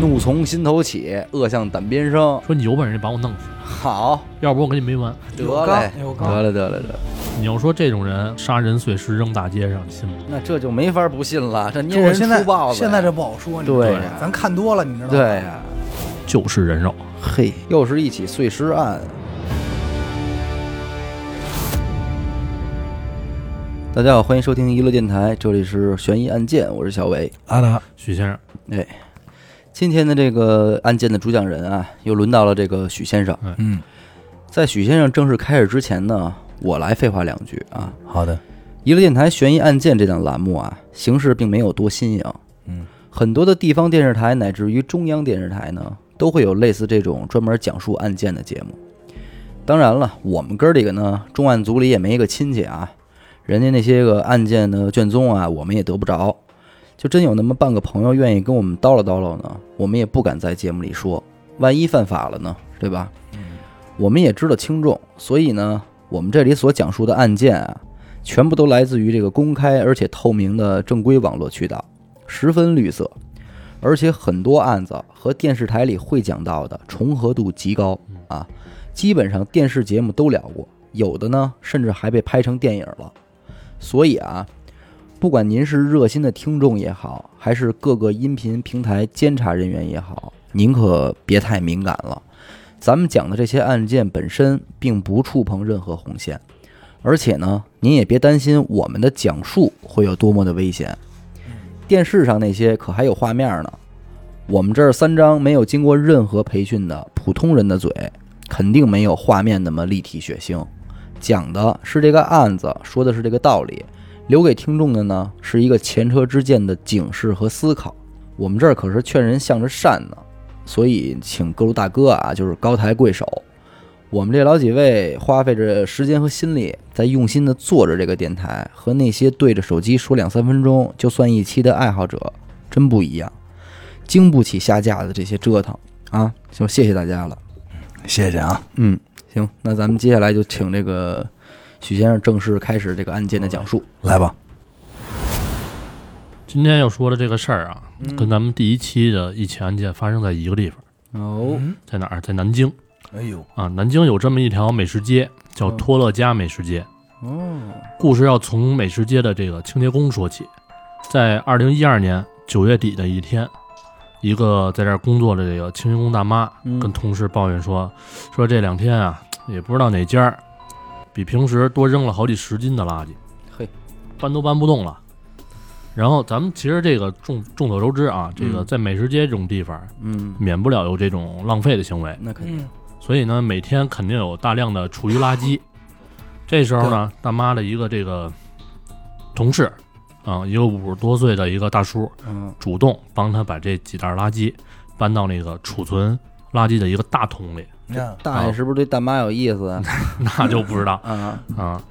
怒从心头起，恶向胆边生。说你有本事你把我弄死，好，要不我跟你没完。得有嘞，有刚得嘞，得嘞，得嘞。你要说这种人杀人碎尸扔大街上，你信吗？那这就没法不信了，这就捏人我现在出豹子。现在这不好说，你知道吗对呀咱看多了，你知道吗？对呀、就是人肉。嘿，又是一起碎尸案。大家好，欢迎收听娱乐电台，这里是悬疑案件，我是小伟。阿达，许先生，哎，今天的这个案件的主讲人啊，又轮到了这个许先生。嗯，在许先生正式开始之前呢，我来废话两句啊。好的，娱乐电台悬疑案件这档栏目啊，形式并没有多新颖。嗯，很多的地方电视台乃至于中央电视台呢，都会有类似这种专门讲述案件的节目。当然了，我们哥儿几个呢，重案组里也没一个亲戚啊，人家那些个案件的卷宗啊，我们也得不着。就真有那么半个朋友愿意跟我们叨唠叨唠呢，我们也不敢在节目里说，万一犯法了呢，对吧？我们也知道轻重，所以呢，我们这里所讲述的案件啊，全部都来自于这个公开而且透明的正规网络渠道，十分绿色，而且很多案子和电视台里会讲到的重合度极高啊，基本上电视节目都聊过，有的呢甚至还被拍成电影了。所以啊，不管您是热心的听众也好，还是各个音频平台监察人员也好，您可别太敏感了。咱们讲的这些案件本身并不触碰任何红线，而且呢，您也别担心我们的讲述会有多么的危险。电视上那些可还有画面呢，我们这儿三张没有经过任何培训的普通人的嘴，肯定没有画面那么立体血腥。讲的是这个案子，说的是这个道理，留给听众的呢是一个前车之鉴的警示和思考。我们这儿可是劝人向着善呢，所以请各路大哥啊，就是高抬贵手。我们这老几位花费着时间和心力，在用心的做着这个电台，和那些对着手机说两三分钟就算一期的爱好者真不一样，经不起下架的这些折腾啊！就谢谢大家了。谢谢啊。嗯，行，那咱们接下来就请这个许先生正式开始这个案件的讲述。来吧，今天要说的这个事儿啊，跟咱们第一期的一起案件发生在一个地方，哦，在哪儿？在南京哎呦，啊。南京有这么一条美食街，叫嗯托乐家美食街。哦，故事要从美食街的这个清洁工说起。在二零一二年九月底的一天，一个在这儿工作的这个清洁工大妈嗯跟同事抱怨说，说这两天啊，也不知道哪家儿比平时多扔了好几十斤的垃圾，嘿，搬都搬不动了。然后咱们其实这个众众所周知啊，这个嗯。在美食街这种地方，嗯，免不了有这种浪费的行为，那肯定，嗯，所以呢，每天肯定有大量的厨余垃圾。这时候呢，大妈的一个这个同事啊，一个五十多岁的一个大叔，嗯。主动帮他把这几袋垃圾搬到那个储存垃圾的一个大桶里，大爷是不是对大妈有意思？啊？那就不知道。啊，啊。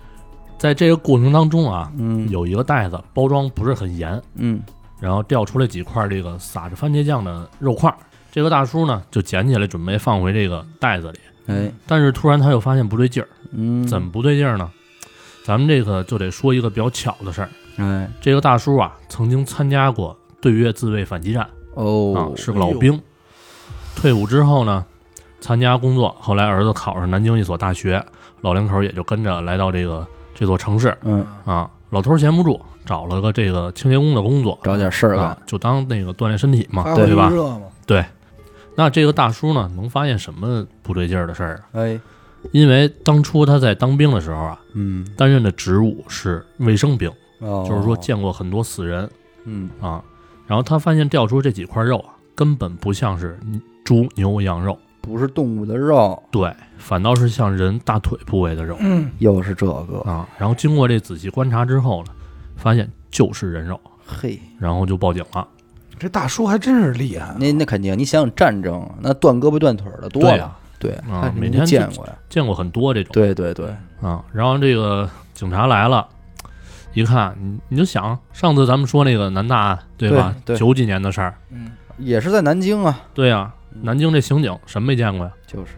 在这个过程当中啊，嗯，有一个袋子包装不是很严，嗯。然后掉出来几块这个撒着番茄酱的肉块儿。这个大叔呢就捡起来准备放回这个袋子里，哎，但是突然他又发现不对劲儿，嗯，怎么不对劲儿呢？咱们这个就得说一个比较巧的事儿。哎，这个大叔啊，曾经参加过对越自卫反击战。啊哦，，是个老兵。退伍之后呢，参加工作，后来儿子考上南京一所大学，老两口也就跟着来到这个这座城市。嗯，啊。老头儿闲不住，找了个这个清洁工的工作，找点事儿啊干，，就当那个锻炼身体嘛，发对吧？对。那这个大叔呢，能发现什么不对劲儿的事儿啊？哎，因为当初他在当兵的时候啊，嗯，担任的职务是卫生兵，哦，就是说见过很多死人。嗯，啊。然后他发现掉出这几块肉啊，根本不像是猪、牛、羊肉，不是动物的肉，对，反倒是像人大腿部位的肉。嗯，又是这个，啊。然后经过这仔细观察之后呢，发现就是人肉，嘿，然后就报警了。这大叔还真是厉害，那那肯定，你想想战争，那断胳膊断腿儿的多了。对呀，，对，啊每天见过呀，见过很多这种。对对对，啊。然后这个警察来了。一看，你你就想，上次咱们说那个南大案，对吧？对对。九几年的事儿，嗯，也是在南京啊，对呀、南京这刑警什么没见过呀？就是，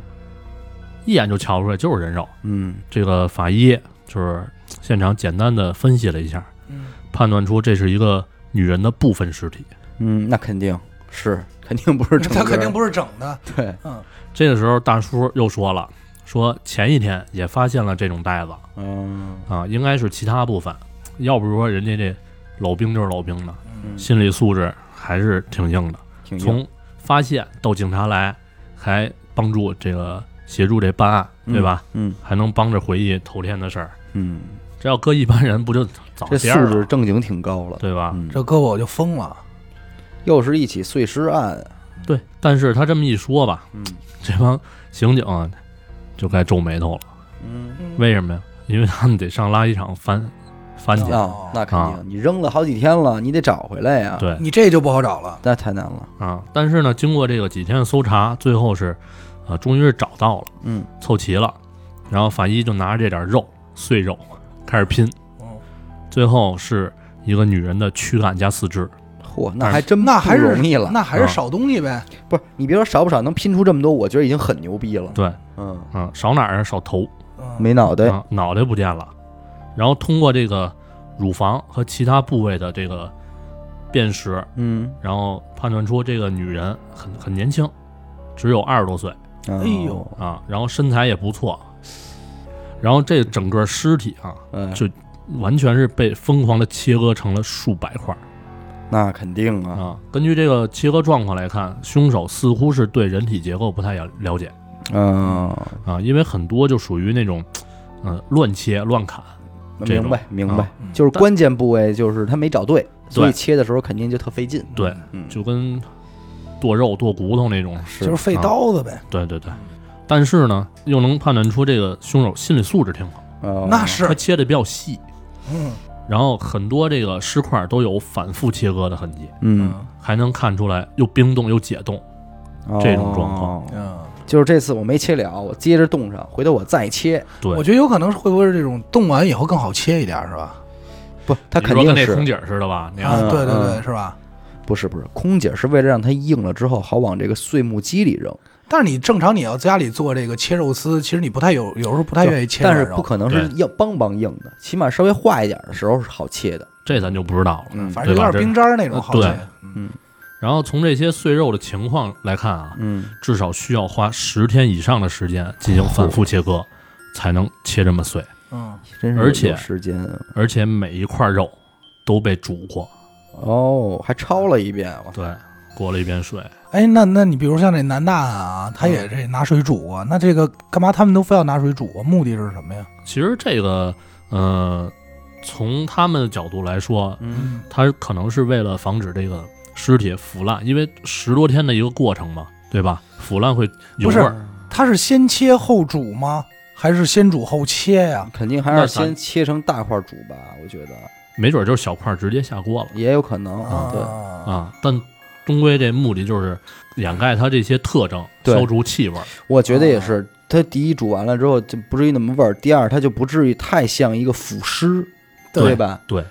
一眼就瞧出来就是人肉。嗯，这个法医就是现场简单的分析了一下，嗯，判断出这是一个女人的部分尸体。嗯，那肯定是，肯肯定不是整 他肯定不是整的，对，嗯，这个时候大叔又说了，说前一天也发现了这种袋子。嗯。啊，应该是其他部分，要不是说人家这老兵就是老兵的，嗯，心理素质还是挺硬的。挺硬。从发现到警察来，还帮助这个协助这办案，对吧？？嗯还能帮着回忆头天的事儿。嗯，这要搁一般人，不就早这素质正经挺高了，对吧？嗯，这搁我就疯了。又是一起碎尸案，对。但是他这么一说吧，嗯这帮刑警啊就该皱眉头了。嗯为什么呀？因为他们得上垃圾场翻翻去。啊，那肯定，你扔了好几天了，你得找回来呀，，对你这就不好找了。那太难了，啊，但是呢，经过这个几天的搜查，最后是，呃，终于是找到了，嗯凑齐了。然后法医就拿着这点肉碎肉开始拼，嗯最后是一个女人的躯干加四肢。嚯，那还真那还是容易了，那还是少东西呗。不是你别说少不少，能拼出这么多，我觉得已经很牛逼了，对，嗯，嗯，少哪儿啊？少头，嗯，没脑袋，啊，脑袋不见了。然后通过这个乳房和其他部位的这个辨识，嗯，然后判断出这个女人很很年轻，只有二十多岁。哎哎呦，啊，然后身材也不错。然后这整个尸体啊，嗯，就完全是被疯狂的切割成了数百块。那肯定啊，啊。根据这个切割状况来看，凶手似乎是对人体结构不太了了解。嗯，啊，因为很多就属于那种，嗯、乱切乱砍。明白明白啊，就是关键部位就是他没找对，所以切的时候肯定就特费劲，对，嗯，就跟剁肉剁骨头那种。是就是费刀子呗。对对对，但是呢，又能判断出这个凶手心理素质挺好，哦。那是。他切的比较细，嗯。然后很多这个尸块都有反复切割的痕迹，嗯，还能看出来又冰冻又解冻。这种状况就是这次我没切了，我接着冻上，回头我再切，对，我觉得有可能是会不会是这种冻完以后更好切一点，是吧？不，它肯定是跟那空姐似的吧？那样啊，嗯对对对，嗯是吧？不是不是，空姐是为了让它硬了之后好往这个碎木机里扔，但是你正常你要家里做这个切肉丝，其实你不太有，有时候不太愿意切但，是不可能是硬邦邦硬的，起码稍微化一点的时候是好切的。这咱就不知道了。嗯反正有点冰渣儿那种好对切。嗯然后从这些碎肉的情况来看啊，嗯，至少需要花十天以上的时间进行反复切割，才能切这么碎。嗯，真是而且时间啊而且每一块肉都被煮过，哦，还焯了一遍，我对，过了一遍水。哎，那那你比如像这南大啊，他也这拿水煮过，那这个干嘛他们都非要拿水煮啊？目的是什么呀？其实这个，呃，从他们的角度来说，嗯他可能是为了防止这个尸体腐烂，因为十多天的一个过程嘛，对吧？腐烂会有不是味儿。他是先切后煮吗？还是先煮后切呀？肯定还是咱先切成大块煮吧，我觉得没准就是小块儿直接下锅了也有可能啊，对，啊。但终归这目的就是掩盖它这些特征，对消除气味儿。我觉得也是。它第一煮完了之后就不至于那么味儿，第二它就不至于太像一个腐尸，对吧？对，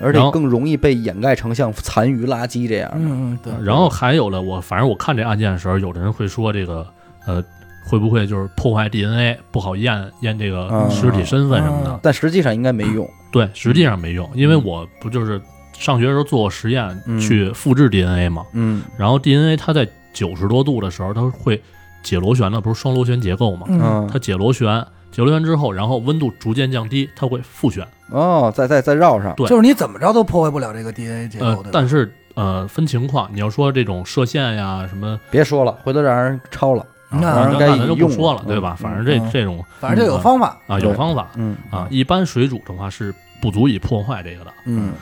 而且更容易被掩盖成像残余垃圾这样的。嗯嗯，对。然后还有了，我反正我看这案件的时候，有的人会说这个，呃，会不会就是破坏 DNA，不好验验这个嗯尸体身份什么的？嗯但实际上应该没用。对，实际上没用，因为我不就是上学的时候做过实验，嗯去复制 DNA 嘛，嗯然后 DNA 它在九十多度的时候，它会解螺旋的，不是双螺旋结构嘛？嗯嗯它解螺旋，解螺旋之后，然后温度逐渐降低，它会复旋。哦，再再再绕上。对就是你怎么着都破坏不了这个 DNA 结构呃对吧，但是呃分情况，你要说这种射线呀什么，别说了，回头让人抄了。那那咱就用不说了，嗯对吧？嗯反正这嗯这种反正就有方法。啊对有方法嗯啊，一般水煮的话是不足以破坏这个的。嗯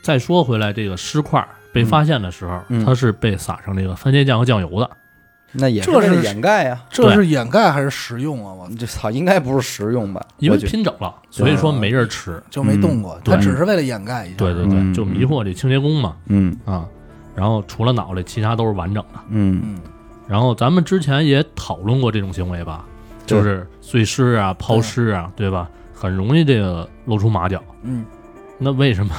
再说回来，这个尸块被发现的时候，嗯它是被撒上这个番茄酱和酱油的。那也这是掩盖呀。这是掩盖还是食用啊？我这操，应该不是食用吧？因为拼整了，所以说没人吃。就没动过，嗯他只是为了掩盖一下。对对对，嗯就迷惑这清洁工嘛嗯啊。然后除了脑袋，其他都是完整的。嗯嗯，然后咱们之前也讨论过这种行为吧，就是碎尸啊、抛尸啊，对吧？很容易这个露出马脚。嗯，那为什么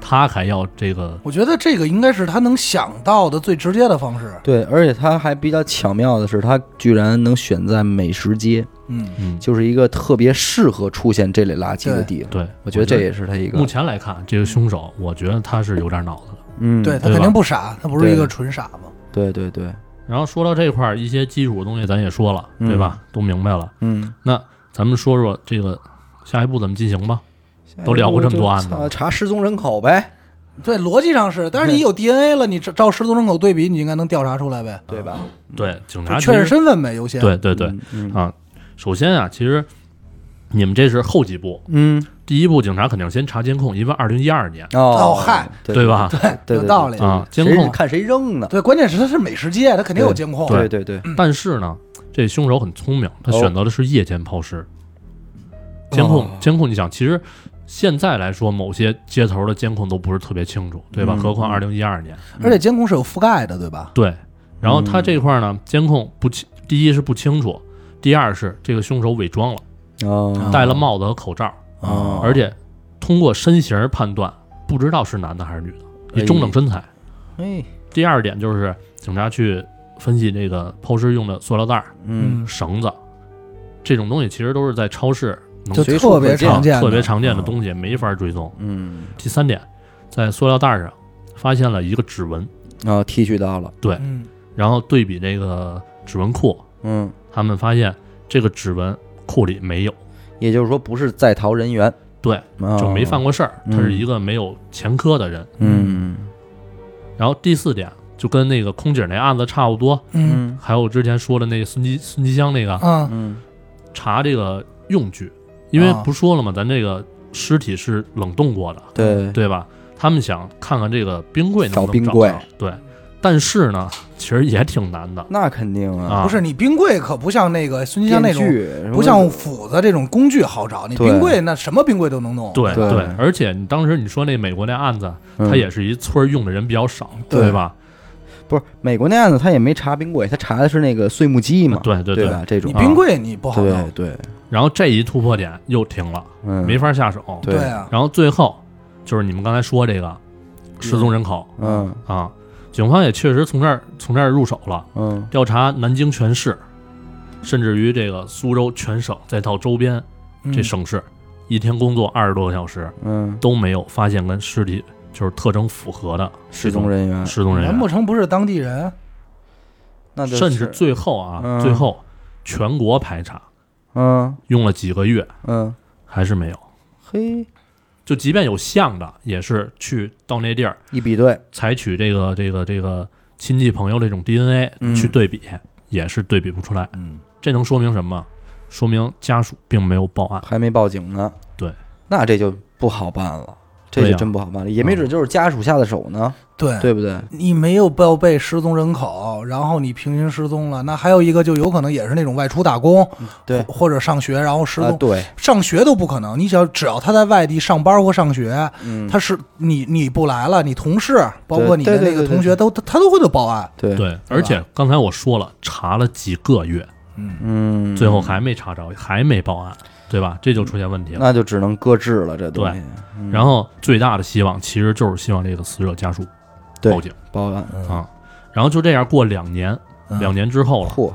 他还要这个？我觉得这个应该是他能想到的最直接的方式。对，而且他还比较巧妙的是，他居然能选在美食街，嗯，嗯，就是一个特别适合出现这类垃圾的地方。对，我觉得这也是他一个目前来看，这个凶手，我觉得他是有点脑子的。嗯，对他肯定不傻，他不是一个纯傻子。对对对，然后说到这块儿，一些基础的东西咱也说了，嗯对吧？都明白了。嗯，那咱们说说这个下一步怎么进行吧。都聊过这么多案子操查失踪人口呗，对，逻辑上是，但是你有 DNA 了，你照照失踪人口对比，你应该能调查出来呗，对吧？对，警察确认身份呗，优先。对对对嗯嗯啊。首先啊，其实你们这是后几步，嗯，第一步警察肯定先查监控，因为二零一二年哦嗨，对对吧？对对有道理。啊，监控。看谁扔呢？对，关键是他是美食街，他肯定有监控。对对对，但是呢，这凶手很聪明，他哦选择的是夜间抛尸。监控哦监控，你想，其实现在来说，某些街头的监控都不是特别清楚，对吧？嗯何况二零一二年，而且监控是有覆盖的，对吧？对。然后他嗯这块儿呢，监控不清，第一是不清楚，第二是这个凶手伪装了，哦戴了帽子和口罩，哦而且通过身形判断，不知道是男的还是女的，以中等身材。哎，第二点就是警察去分析这个抛尸用的塑料袋儿、嗯，绳子这种东西，其实都是在超市能就随处特别可见常见，特别常见的东西，没法追踪。嗯，第三点，在塑料袋上发现了一个指纹，啊，提取到了，对，嗯，然后对比这个指纹库，嗯，他们发现这个指纹库里没有，也就是说不是在逃人员，对，就没犯过，事儿，嗯他是一个没有前科的人。嗯然后第四点就跟那个空姐那案子差不多，嗯嗯还有之前说的那个孙吉孙吉香那个啊，嗯查这个用具，因为啊不说了嘛？咱这个尸体是冷冻过的，对，对吧？他们想看看这个冰柜能不能找冰柜着对，但是呢，其实也挺难的那肯定啊，啊。不是你冰柜可不像那个孙金香那种，电锯不像斧子这种工具好找，你对冰柜那什么冰柜都能弄。对对而且你当时你说那美国那案子，嗯它也是一村儿用的人比较少，对对吧？不是美国那案子，他也没查冰柜，他查的是那个碎木机嘛，对对对吧？这种你冰柜你不好对弄。对，然后这一突破点又停了，嗯，没法下手。对。啊，然后最后就是你们刚才说这个失踪人口。嗯。啊，警方也确实从这儿从这儿入手了，嗯。调查南京全市，甚至于这个苏州全省，再到周边嗯。这省市，一天工作二十多个小时嗯，都没有发现跟尸体就是特征符合的失踪人员，失踪人员。难不员，成不是当地人？那就甚至是最后啊，嗯。最后全国排查嗯。用了几个月嗯，还是没有，嘿，就即便有像的，也是去到那地儿一比对，采取这个这个这个亲戚朋友这种 DNA 嗯。去对比，也是对比不出来。嗯，这能说明什么？说明家属并没有报案。还没报警呢，对，那这就不好办了，这就对真不好办了，也没准就是家属下的手呢，对，对不对？你没有报备失踪人口，然后你平行失踪了，那还有一个就有可能也是那种外出打工，对或或者上学然后失踪，啊，对，上学都不可能。你只要只要他在外地上班或上学，嗯，他是你你不来了，你同事包括你的那个同学都他他都会就报案。对，对，而且刚才我说了，查了几个月，嗯，嗯，最后还没查着，还没报案，对吧？这就出现问题了。那就只能搁置了，这东西，嗯。然后最大的希望其实就是希望这个死者家属报警。报案，啊。然后就这样过两年，嗯。两年之后了，嚯，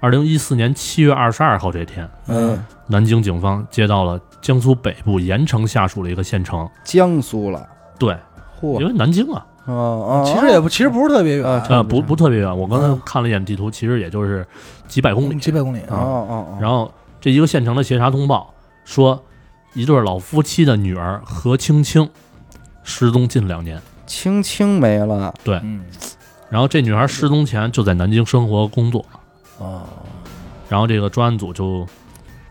二零一四年七月二十二号这天，嗯，南京警方接到了江苏北部盐城下属的一个县城，江苏了，对，嚯。因，为南京啊，哦哦，其实也不其实不是特别远，啊呃，不不特别远，我刚才嗯。看了一眼地图，其实也就是几百公里。几百公里。哦哦哦，然后这一个县城的协查通报说，一对老夫妻的女儿何青青失踪近两年。青青没了，嗯然后这女孩失踪前就在南京生活工作，哦然后这个专案组就，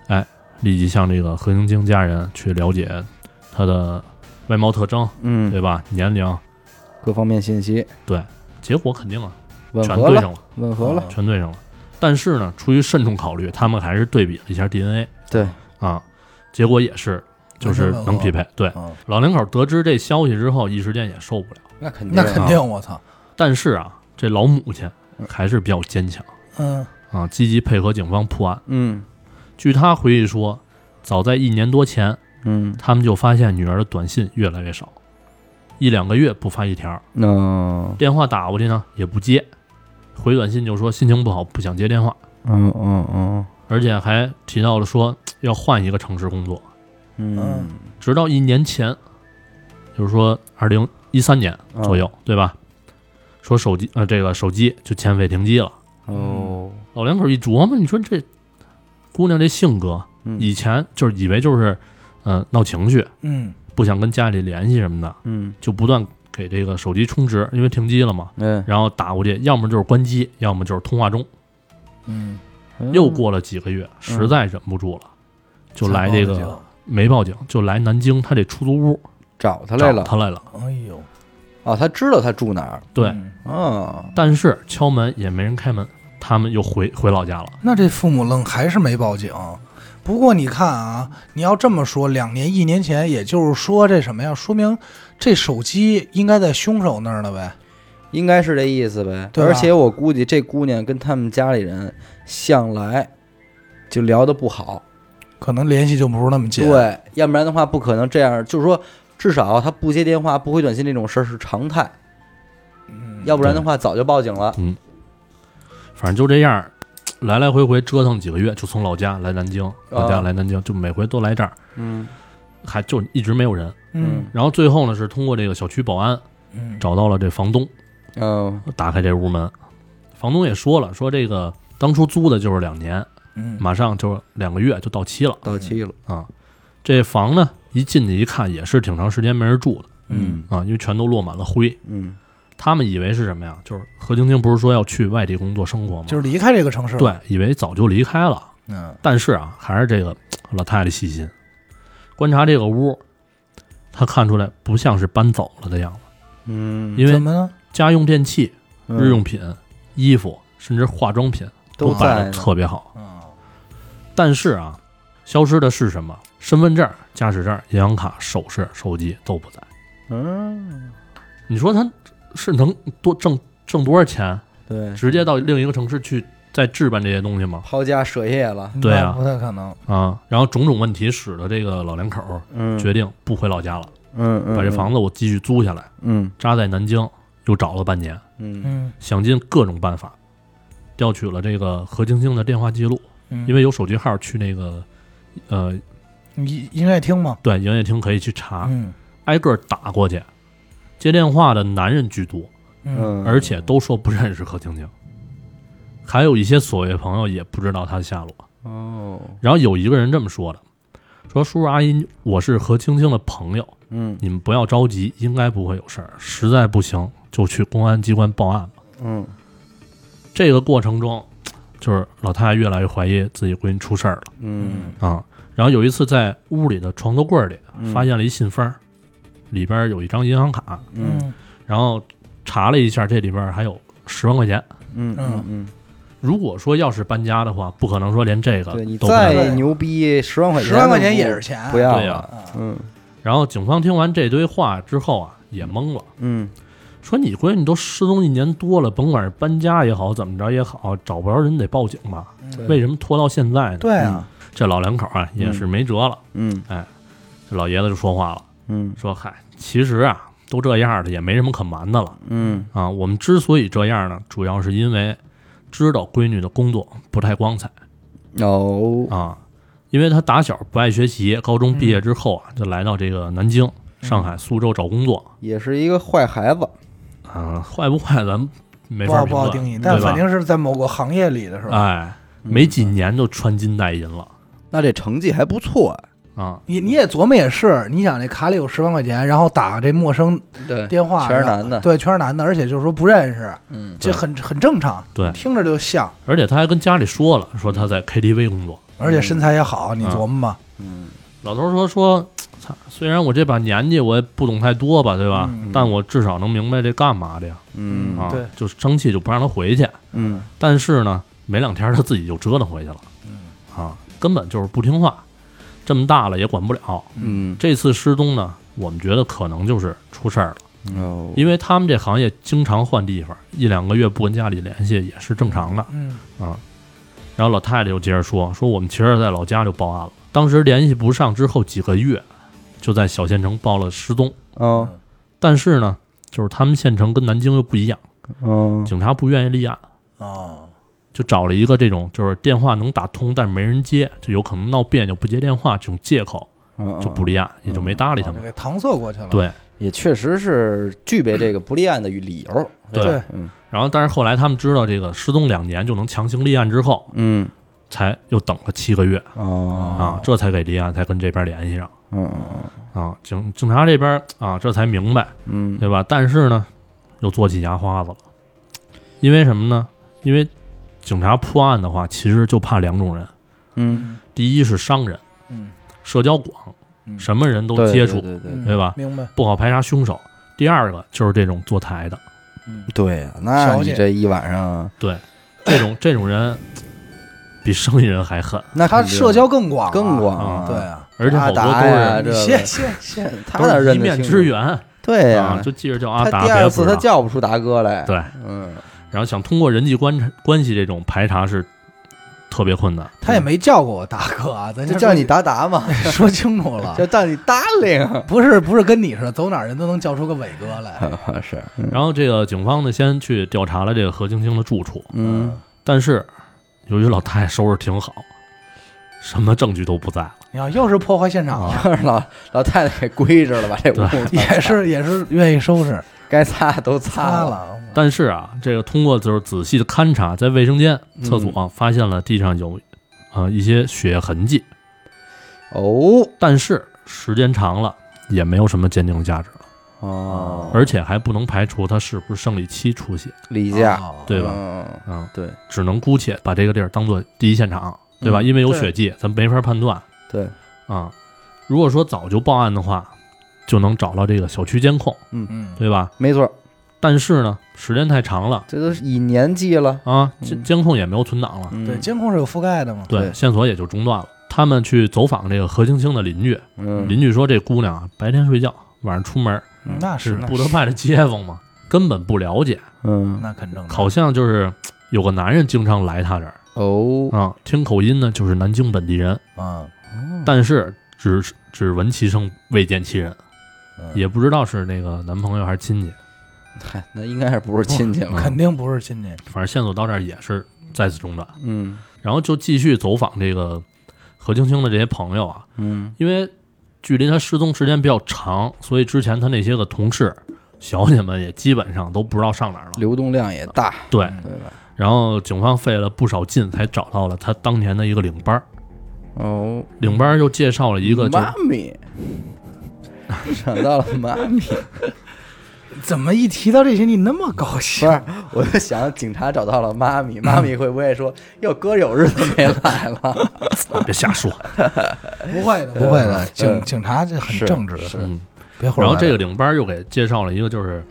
哎，立即向这个何青青家人去了解她的外貌特征，嗯，对吧？年龄，各方面信息对结果肯定啊，吻合了，全对上了，吻合了，全对上了。但是呢，出于慎重考虑，他们还是对比了一下 DNA 对，啊，结果也是就是能匹配。对，嗯，老两口得知这消息之后，一时间也受不了。那肯定，那肯定，我操，但是啊，这老母亲还是比较坚强。嗯。啊，积极配合警方破案。嗯。据他回忆说，早在一年多前，嗯，他们就发现女儿的短信越来越少，一两个月不发一条，那电话打过去呢也不接，回短信就说心情不好，不想接电话，嗯嗯嗯。而且还提到了说要换一个城市工作。嗯。直到一年前，就是说二零一三年嗯。左右，对吧？说手机呃这个手机就欠费停机了。哦，老两口一琢磨，你说这姑娘这性格，嗯。以前就是以为就是呃闹情绪，嗯。不想跟家里联系什么的，嗯。就不断给这个手机充值，因为停机了嘛。嗯，然后打过去，要么就是关机，要么就是通话中。嗯，又过了几个月，实在忍不住了，就来这个没报警，就来南京他这出租屋找他来了。找他来了。警哎呦，哦，他知道他住哪儿。对，嗯啊，但是敲门也没人开门，他们又回回老家了。那这父母愣还是没报警。不过你看啊，你要这么说，两年一年前，也就是说这什么呀？说明这手机应该在凶手那儿了呗。应该是这意思呗。对而且我估计这姑娘跟他们家里人向来就聊得不好，可能联系就不是那么近。，对，要不然的话不可能这样。就是说，至少他不接电话、不回短信这种事儿是常态，嗯，要不然的话早就报警了。嗯反正就这样，来来回回折腾几个月，就从老家来南京，老家啊来南京，就每回都来这儿，嗯还就一直没有人。嗯然后最后呢，是通过这个小区保安嗯，找到了这房东，哦打开这屋门，房东也说了，说这个当初租的就是两年，嗯，马上就两个月就到期了到期了。啊。这房呢，一进去一看也是挺长时间没人住的嗯啊，因为全都落满了灰。嗯他们以为是什么呀？就是何晶晶不是说要去外地工作生活吗？就是离开这个城市。，对，以为早就离开了。嗯但是啊，还是这个老太太细心，观察这个屋，他看出来不像是搬走了的样子，嗯，因为怎么呢？家用电器、嗯日用品、衣服，甚至化妆品都摆的特别好。嗯但是啊，消失的是什么？身份证、驾驶证、银行卡、首饰、手机都不在。嗯，你说他是能多挣挣多少钱？对，直接到另一个城市去再置办这些东西吗？抛家舍业了。对啊。不太可能。啊，然后种种问题使得这个老两口嗯，决定不回老家了，嗯嗯，把这房子我继续租下来，嗯。扎在南京，又找了半年，嗯。嗯想尽各种办法，调取了这个何晶晶的电话记录，嗯，因为有手机号去那个，呃，营营业厅吗。对，营业厅可以去查，嗯。挨个打过去，接电话的男人居多，嗯。嗯，而且都说不认识何晶晶，还有一些所谓朋友也不知道他的下落。哦，然后有一个人这么说的，说叔叔阿姨，我是何青青的朋友，嗯你们不要着急，应该不会有事儿，实在不行就去公安机关报案吧。嗯这个过程中，就是老太太越来越怀疑自己闺女出事儿了嗯啊。然后有一次在屋里的床头柜里嗯发现了一信封儿，里边有一张银行卡，嗯嗯然后查了一下，这里边还有十万块钱。嗯嗯嗯，如果说要是搬家的话，不可能说连这个对你都不能再牛逼，十万块钱，十万块钱也是钱。不要对呀了。嗯然后警方听完这堆话之后啊，也懵了，嗯说你闺女都失踪一年多了，甭管是搬家也好，怎么着也好，找不着人得报警吧？嗯为什么拖到现在呢？对啊，这老两口啊也是没辙了，嗯这老爷子就说话了，嗯说嗨，其实啊都这样的，也没什么可瞒的了嗯啊。我们之所以这样呢，主要是因为知道闺女的工作不太光彩哦啊，因为她打小不爱学习，高中毕业之后啊，就来到这个南京、上海、苏州找工作。也是一个坏孩子。啊，坏不坏咱没法评论，不好定义，但肯定是在某个行业里的是吧？哎，没几年就穿金戴银了那这成绩还不错啊。啊。你你也琢磨也是，你想这卡里有十万块钱，然后打这陌生对，电话，全是男的。对，全是男的，而且就是说不认识，嗯这很很正常，对听着就像，而且他还跟家里说了，说他在 KTV 工作。而且身材也好，你嗯琢磨吧，嗯老头说说，操，虽然我这把年纪我也不懂太多吧，对吧？嗯但我至少能明白这干嘛的呀。嗯啊，对就是生气就不让他回去。嗯但是呢，没两天他自己就折腾回去了。嗯啊，根本就是不听话，这么大了也管不了。嗯。这次失踪呢，我们觉得可能就是出事儿了。哦，因为他们这行业经常换地方，一两个月不跟家里联系也是正常的。嗯。啊。然后老太太又接着说：“说我们其实在老家就报案了，当时联系不上之后几个月，就在小县城报了失踪。哦。但是呢，就是他们县城跟南京又不一样，哦。警察不愿意立案，哦，就找了一个这种就是电话能打通但是没人接，就有可能闹别扭不接电话这种借口，哦，就不立案，也就没搭理他们。给搪塞过去了，，对，也确实是具备这个不立案的理由。对。然后，但是后来他们知道这个失踪两年就能强行立案之后，嗯。才又等了七个月。哦。啊，这才给立案，才跟这边联系上。嗯。啊。警警察这边啊，这才明白，嗯。对吧？但是呢，又做起牙花子了，因为什么呢？因为警察破案的话，其实就怕两种人，嗯，第一是商人，嗯，社交广，嗯。什么人都接触，对对对对。吧？明白。不好排查凶手。第二个就是这种坐台的，嗯，对呀，那你这一晚上，对，这种 这种人比生意人还狠，那他社交更广啊，更广啊，对啊，而且好多都是这个。谢谢谢，他一面之缘。对呀。啊，，就记着叫阿他达。第二次他叫不出达哥来，对，嗯，然后想通过人际关关系这种排查是特别困难。他也没叫过我大哥啊，咱就叫你达达嘛，说清楚了，就叫你 darling，不是不是跟你似的，走哪儿人都能叫出个伟哥来。是，然后这个警方呢，先去调查了这个何晶晶的住处，嗯，但是由于老太太收拾挺好，什么证据都不在了。你要又是破坏现场啊，要是老老太太给归置了，吧这屋也是也是愿意收拾，该擦都擦了。但是啊，这个通过就是仔细的勘察，在卫生间、厕所、嗯。发现了地上有呃一些血液痕迹，哦。但是时间长了也没有什么鉴定价值。了，哦，而且还不能排除他是不是生理期出血。例假，哦对吧？嗯啊、对。只能姑且把这个地儿当做第一现场，对吧？嗯因为有血迹，咱没法判断。对，啊。如果说早就报案的话，就能找到这个小区监控，嗯。嗯，对吧？没错，但是呢，时间太长了。这都是以年计了，啊，嗯。监监控也没有存档了，嗯。对，监控是有覆盖的嘛。对，对。线索也就中断了。他们去走访这个何青青的邻居，嗯，邻居说这姑娘啊，白天睡觉，晚上出门，嗯那是是布德派的街坊嘛，根本不了解，嗯。那肯正常。好像就是有个男人经常来他这儿。哦，啊，听口音呢就是南京本地人，嗯，但是只只闻其声未见其人，嗯。也不知道是那个男朋友还是亲戚，嗨，那应该是不是亲戚了，肯定不是亲戚。反正线索到这儿也是再次中断，嗯。然后就继续走访这个何青青的这些朋友啊，嗯。因为距离他失踪时间比较长，所以之前他那些个同事、小姐们也基本上都不知道上哪儿了。流动量也大，对，嗯对吧？然后警方费了不少劲才找到了他当年的一个领班儿，哦，领班儿又介绍了一个就妈咪，想到了妈咪，怎么一提到这些你那么高兴不兴？是，我就想警察找到了妈咪，妈咪会不会说，哟，哥有日子没来了？别瞎说，不会的，不会的。嗯警警察这很正直，是嗯。别。然后这个领班又给介绍了一个就是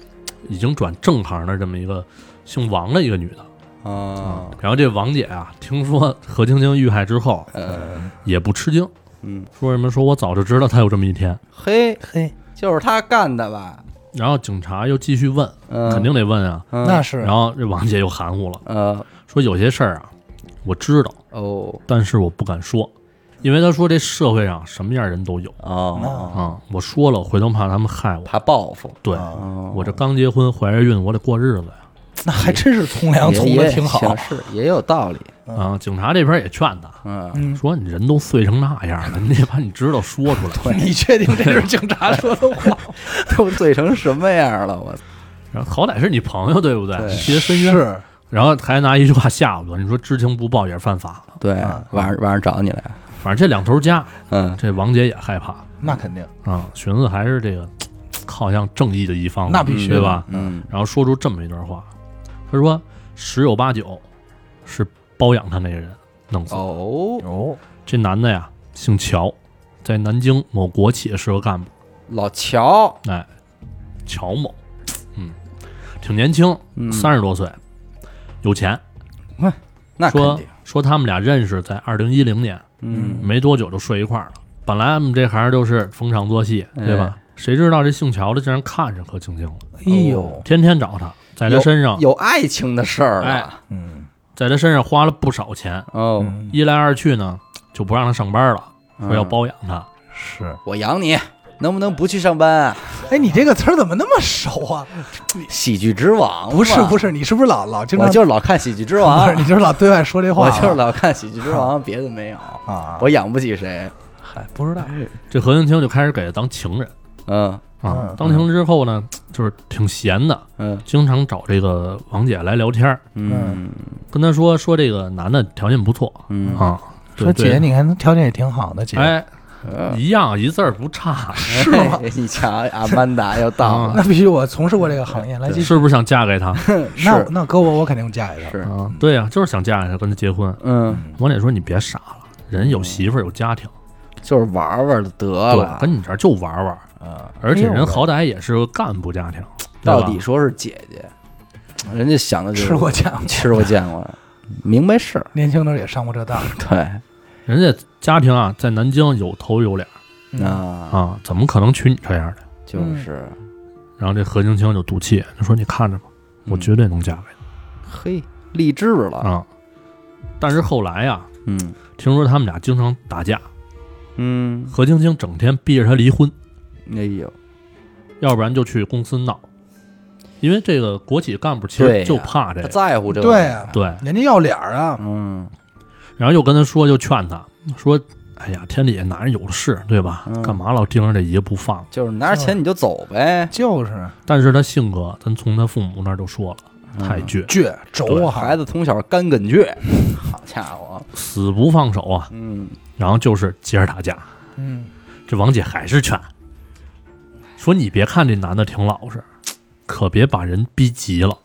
已经转正行的这么一个姓王的一个女的，啊，然后这王姐啊，听说何晶晶遇害之后呃，也不吃惊，嗯，说什么说我早就知道她有这么一天。嘿，嘿，就是她干的吧？然后警察又继续问，嗯，肯定得问啊。嗯，那是。然后这王姐又含糊了，呃，说有些事儿啊，我知道，哦。但是我不敢说，因为她说这社会上什么样人都有。哦，啊，我说了，回头怕他们害我。怕报复，对我这刚结婚，怀着孕，我得过日子呀。那还真是从良也从的挺好行。是也有道理，啊，警察这边也劝他，嗯，嗯，说你人都碎成那样了，你得把你知道说出来。你确定这是 警察说的话？都碎成什么样了？我然后好歹是你朋友，对不对？是，然后还拿一句话吓唬他，你说知情不报也是犯法的。对啊，晚上晚上找你来，反正这两头夹，嗯，这王姐也害怕那肯定，啊，寻思还是这个靠向正义的一方，那必须对吧？嗯然后说出这么一段话，他说十有八九是包养他那个人弄死的。哦，哦，这男的呀，姓乔，在南京某国企是个干部，老乔，哎，乔某，嗯，挺年轻，嗯三十多岁，有钱。说那肯定，说他们俩认识在二零一零年，嗯没多久就睡一块儿了。本来我们这行就是逢场作戏，对吧？谁知道这姓乔的竟然看上何青青了，哎呦，天天找他，在他身上，有爱情的事儿哎了，嗯，在他身上花了不少钱。哦，嗯一来二去呢，就不让他上班了，说要嗯包养他。是。我养你，能不能不去上班啊？哎，你这个词儿怎么那么熟啊？喜剧之王，不是不是，你是不是老老经常我就是老看喜剧之不王是，你就是老对外说这话啊？我就是老看喜剧之王，别的没有，啊，我养不起谁。嗨不知道，这何应钦就开始给他当情人，嗯啊嗯。当庭之后呢，就是挺闲的，嗯经常找这个王姐来聊天儿，嗯跟她说说这个男的条件不错嗯啊。说姐，你看他条件也挺好的，姐。哎，嗯，一样一字儿不差，是吗哎你瞧，阿曼达要到了，那必须我从事过这个行业，来。是不是想嫁给他 那那搁我，我肯定嫁给他。是，啊？对呀、就是想嫁给他，跟他结婚。嗯，王姐说：“你别傻了，人有媳妇儿有家庭，就是玩玩就得对了，，跟你这儿就玩玩。啊，而且人好歹也是个干部家庭，到底说是姐姐，人家想的就是吃过见过，吃过见过，明白事儿，年轻的时候也上过这当。对，人家家庭啊在南京有头有脸嗯啊，啊，怎么可能娶你这样的？就是，然后这何青青就赌气，就说：“你看着吧，我嗯。绝对能嫁给嘿，励志了，他啊。”但是后来呀，嗯。听说他们俩经常打架，嗯，何青青整天逼着他离婚，哎呦，要不然就去公司闹，因为这个国企干部其对呀实就怕这他个，在乎这个，对啊，对，人家要脸儿啊。嗯。然后又跟他说，就劝他说：“哎呀，天底下男人有的是，对吧？嗯。干嘛老盯着这一个不放？就是拿着钱你就走呗，就是。但是他性格，咱从他父母那儿就说了，太嗯倔，倔轴啊，孩子从小干梗倔，好家伙，死不放手啊。嗯，然后就是接着打架，嗯，这王姐还是劝说：“你别看这男的挺老实，可别把人逼急了，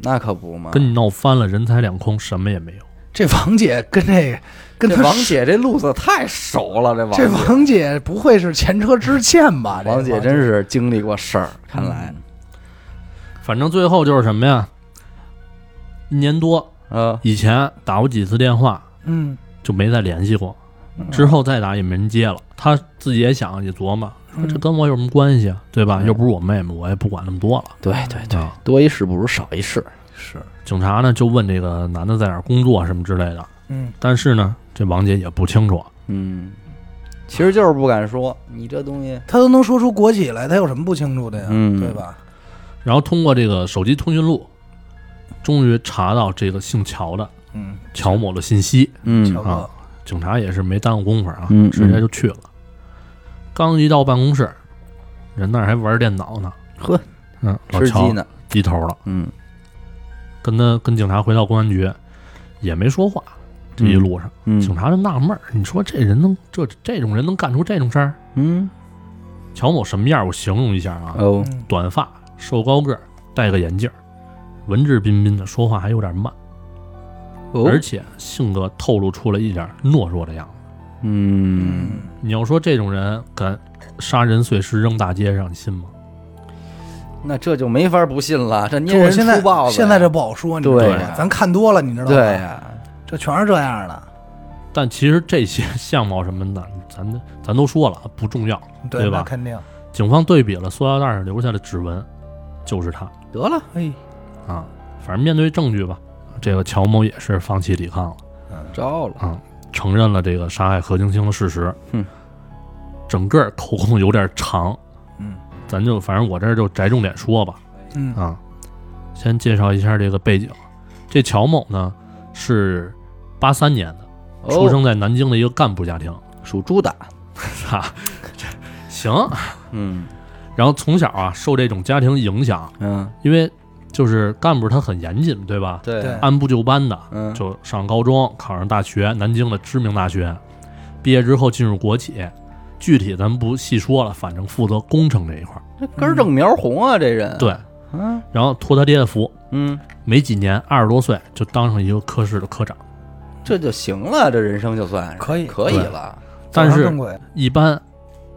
那可不嘛，跟你闹翻了，人财两空，什么也没有。这王姐跟这个 跟他这王姐这路子太熟了，这王这姐王姐不会是前车之鉴吧？这王姐真是经历过事儿，看来，反正最后就是什么呀？一年多呃，以前打过几次电话，嗯，就没再联系过。之后再打也没人接了。他自己也想，也琢磨，说这跟我有什么关系啊？对吧？嗯又不是我妹妹，我也不管那么多了。对对对，啊多一事不如少一事，是，警察呢就问这个男的在哪儿工作什么之类的，嗯，但是呢，这王姐也不清楚。嗯，其实就是不敢说，你这东西，他都能说出国企来，他有什么不清楚的呀？嗯对吧？然后通过这个手机通讯录，终于查到这个姓乔的嗯，乔某的信息。嗯乔哥啊，警察也是没耽误工夫啊，嗯直接就去了。刚一到办公室，人那儿还玩电脑呢。呵，嗯，老乔吃鸡呢，低头了，嗯跟他跟警察回到公安局，也没说话。这一路上，嗯警察就纳闷儿，你说这人能这这种人能干出这种事儿？嗯乔某什么样？我形容一下啊，哦，嗯短发，瘦高个儿，戴个眼镜儿，文质彬彬的，说话还有点慢，哦而且性格透露出了一点懦弱的样子。嗯，你要说这种人敢杀人碎尸扔大街上，你信吗？那这就没法不信了，这捏人就我现在现在这不好说，你知道对吧？咱看多了，你知道吧？对呀，这全是这样的，但其实这些相貌什么的，咱咱都说了不重要。对对吧肯定。警方对比了塑料袋上留下的指纹，就是他得了，哎，啊。反正面对证据吧，这个乔某也是放弃抵抗了，招了，啊，承认了这个杀害何晶晶的事实。嗯，整个口供有点长，嗯咱就反正我这儿就摘重点说吧。嗯啊，先介绍一下这个背景。这乔某呢是八三年的，哦出生在南京的一个干部家庭。属猪的，哈、行。嗯然后从小啊受这种家庭影响，嗯，因为就是干部他很严谨，对吧？对。对。按部就班的，嗯。就上高中，考上大学，南京的知名大学，毕业之后进入国企，具体咱不细说了，反正负责工程这一块儿。这根正苗红啊，这人，对，嗯然后托他爹的福，嗯，没几年，二十多岁就当上一个科室的科长。这就行了，这人生就算是。可以。可以了，但是一般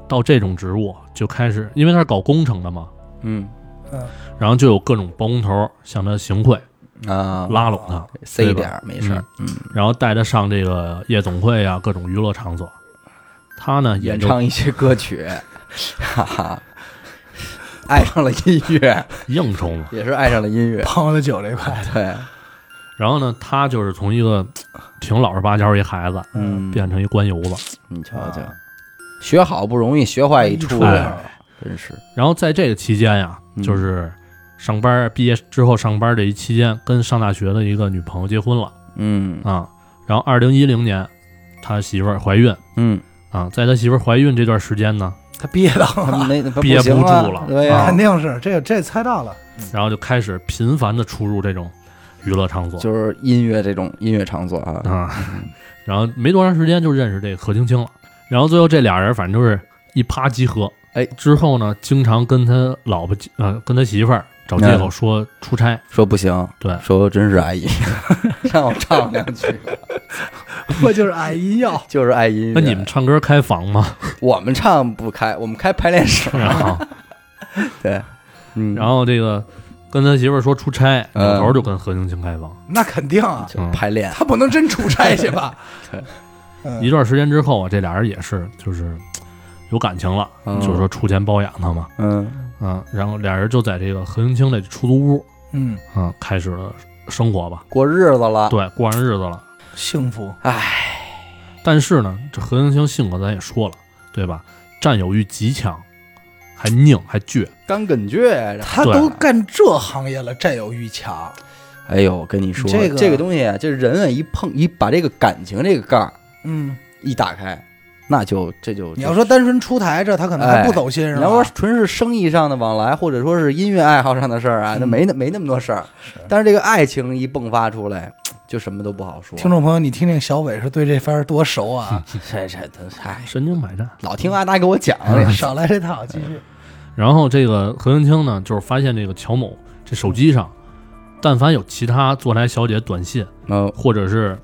到这种职务就开始，因为他是搞工程的嘛，嗯然后就有各种包工头向他行贿，啊，拉拢他，塞点儿没事儿，嗯，然后带他上这个夜总会啊，各种娱乐场所。他呢演唱一些歌曲，哈哈，爱上了音乐，应酬嘛。也是爱上了音乐，泡的酒这块，对，然后呢，他就是从一个挺老实巴交一孩子，嗯，变成一官油子。你瞧瞧，学好不容易，学坏一出哎来，真是，然后在这个期间呀，嗯就是上班毕业之后上班这一期间，跟上大学的一个女朋友结婚了嗯啊。然后二零一零年，他媳妇儿怀孕嗯啊，在他媳妇儿怀孕这段时间呢，他憋的，他们没憋不住了对呀、啊肯定是这这猜到了。然后就开始频繁的出入这种娱乐场所就是音乐这种音乐场所啊，啊，然后没多长时间就认识这个何青青了，然后最后这俩人反正就是一拍即合，哎，之后呢，经常跟他老婆呃跟他媳妇儿找借口说出差，说不行，对说真是爱音，让我唱两句，我就是爱音药，就是爱音乐。那你们唱歌开房吗？我们唱不开，我们开排练室，然后对，嗯，然后这个跟他媳妇儿说出差，头就跟何晶晶开房。那肯定啊，就排练，他不能真出差去吧？对嗯一段时间之后啊，这俩人也是就是有感情了，嗯。就是说出钱包养他嘛，嗯。啊，然后俩人就在这个何青青的出租屋嗯，啊开始了生活吧，过日子了，对，过上日子了。幸福，唉，但是呢，这何青青性格咱也说了，对吧？占有欲极强，还拧还倔，干梗倔着。他都干这行业了，占有欲强。哎呦，我跟你说，这个东西啊，这人啊一碰一把这个感情这个盖儿嗯，一打开，那就这就你要说单纯出台这，他可能还不走心，是吧？你要说纯是生意上的往来，或者说是音乐爱好上的事儿啊，那嗯没那没那么多事儿。但是这个爱情一迸发出来，就什么都不好说。听众朋友，你听听小伟是对这番儿多熟啊！这这这，嗨，神经百战。老听阿达给我讲嗯少来这套，继续。然后这个何文清呢，就是发现这个乔某这手机上，但凡有其他坐台小姐短信，嗯或者是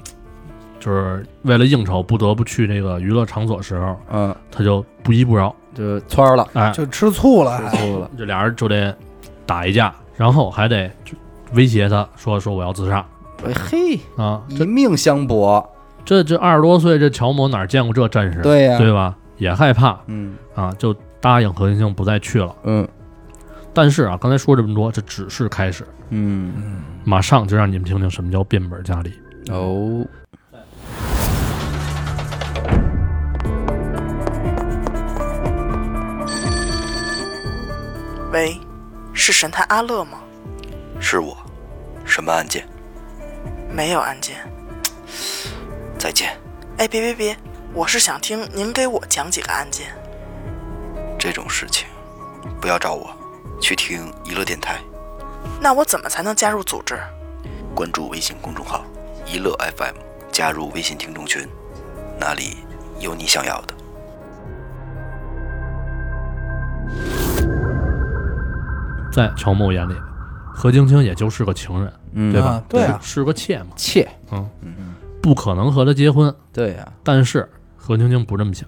就是为了应酬不得不去这个娱乐场所时候，嗯，他就不依不饶，就窜儿了，哎，就吃醋了，吃醋了。这俩人就得打一架，然后还得威胁他说说我要自杀。哎嘿，啊！以命相搏，这这二十多岁这乔某哪见过这阵势，对呀，对吧？也害怕。嗯。啊，就答应何青青不再去了。嗯。但是啊，刚才说这么多，这只是开始，嗯，马上就让你们听听什么叫变本加厉。哦，喂，是神探阿乐吗？是我，什么案件？没有案件。再见。哎，别别别，我是想听您给我讲几个案件。这种事情，不要找我，去听娱乐电台，那我怎么才能加入组织？关注微信公众号“娱乐 FM”，加入微信听众群，那里有你想要的。在乔某眼里，何青青也就是个情人，嗯，对吧啊？对啊，是个妾嘛，妾，嗯，不可能和他结婚。对呀，但是何青青不这么想，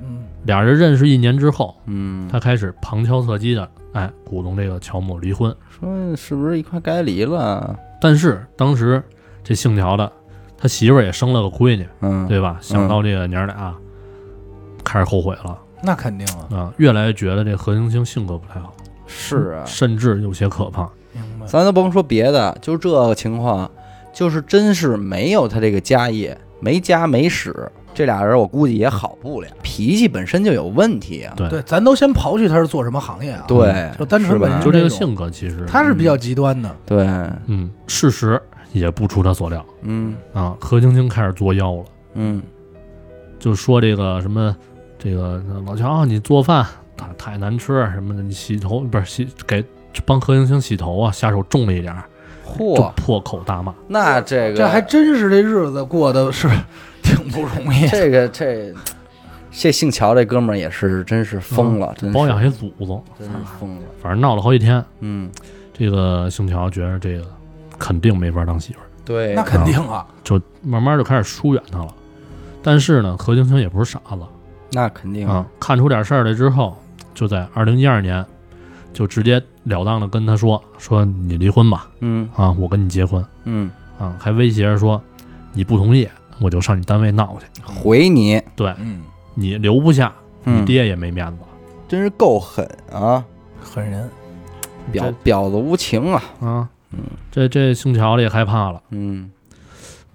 嗯，俩人认识一年之后，嗯，他开始旁敲侧击的，哎，鼓动这个乔某离婚。说是不是一块该离了？但是当时这姓乔的，他媳妇儿也生了个闺女，嗯，对吧？想到这个娘俩，开始后悔了那肯定啊，啊，越来越觉得这何青青性格不太好，是啊，甚至有些可怕。明白。咱都甭说别的，就这个情况，就是真是没有他这个家业，没家没室，这俩人我估计也好不了，脾气本身就有问题啊。对对，咱都先刨去他是做什么行业啊？，对，就单纯本身就这个性格，其实他是比较极端的。对，嗯，事实也不出他所料嗯啊。何晶晶开始作妖了，嗯就说这个什么，这个老乔啊你做饭太太难吃什么的，你洗头不是洗给帮何青青洗头啊，下手重了一点儿，嚯，破口大骂。那这个这还真是这日子过得是 挺不容易。这个这这姓乔这哥们儿也是真是疯了，真包养一祖宗，真是疯了。反正闹了好几天。嗯，这个姓乔觉得这个肯定没法当媳妇儿，对，那肯定啊，就慢慢就开始疏远他了。但是呢，何青青也不是傻子那肯定啊，看出点事儿来之后，就在二零一二年，就直截了当的跟他说说你离婚吧，嗯。啊，我跟你结婚。嗯，啊，还威胁着说你不同意，我就上你单位闹去，回你，对。嗯，你留不下，你嗯，爹也没面子。真是够狠啊，狠人。婊婊子无情啊。啊。嗯。这这姓乔的也害怕了，嗯，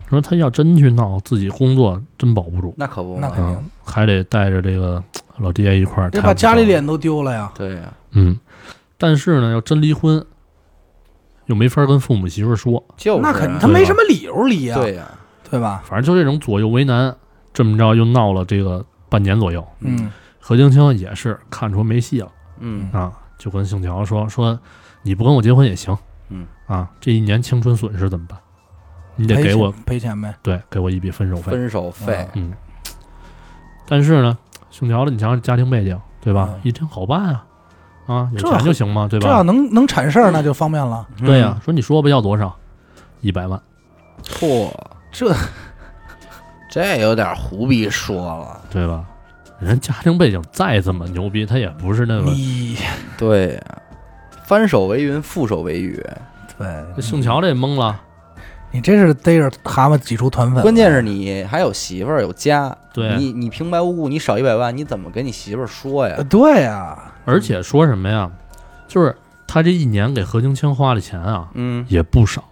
说他要真去闹，自己工作真保不住。那可不，那肯定。嗯，还得带着这个老爹一块儿，得把家里。脸都丢了呀。对呀，嗯，但是呢，要真离婚，又没法跟父母媳妇儿说，就是那肯他没什么理由离啊，对呀，对吧？反正就这种左右为难，这么着又闹了这个半年左右。嗯，何青青也是看出没戏了嗯啊，就跟姓乔说说你不跟我结婚也行，嗯啊，这一年青春损失怎么办？你得给我赔钱呗。对给我一笔分手费。分手费，嗯，但是呢，姓乔的，你想想家庭背景，对吧？嗯一听好办啊，啊，有这钱就行嘛，对吧这要吧？能能产事儿，那就方便了。对呀、说你说吧，要多少？一百万，嚯，这这有点胡逼说了。对吧？人家庭背景再怎么牛逼，他也不是那个。你对呀，翻手为云，覆手为雨。对这姓乔这也懵了，你这是逮着蛤蟆挤出团粉。关键是你还有媳妇儿有家，对你你平白无故你少一百万，你怎么跟你媳妇儿说呀呃，？对呀，而且说什么呀？就是他这一年给何青青花的钱啊，嗯，也不少。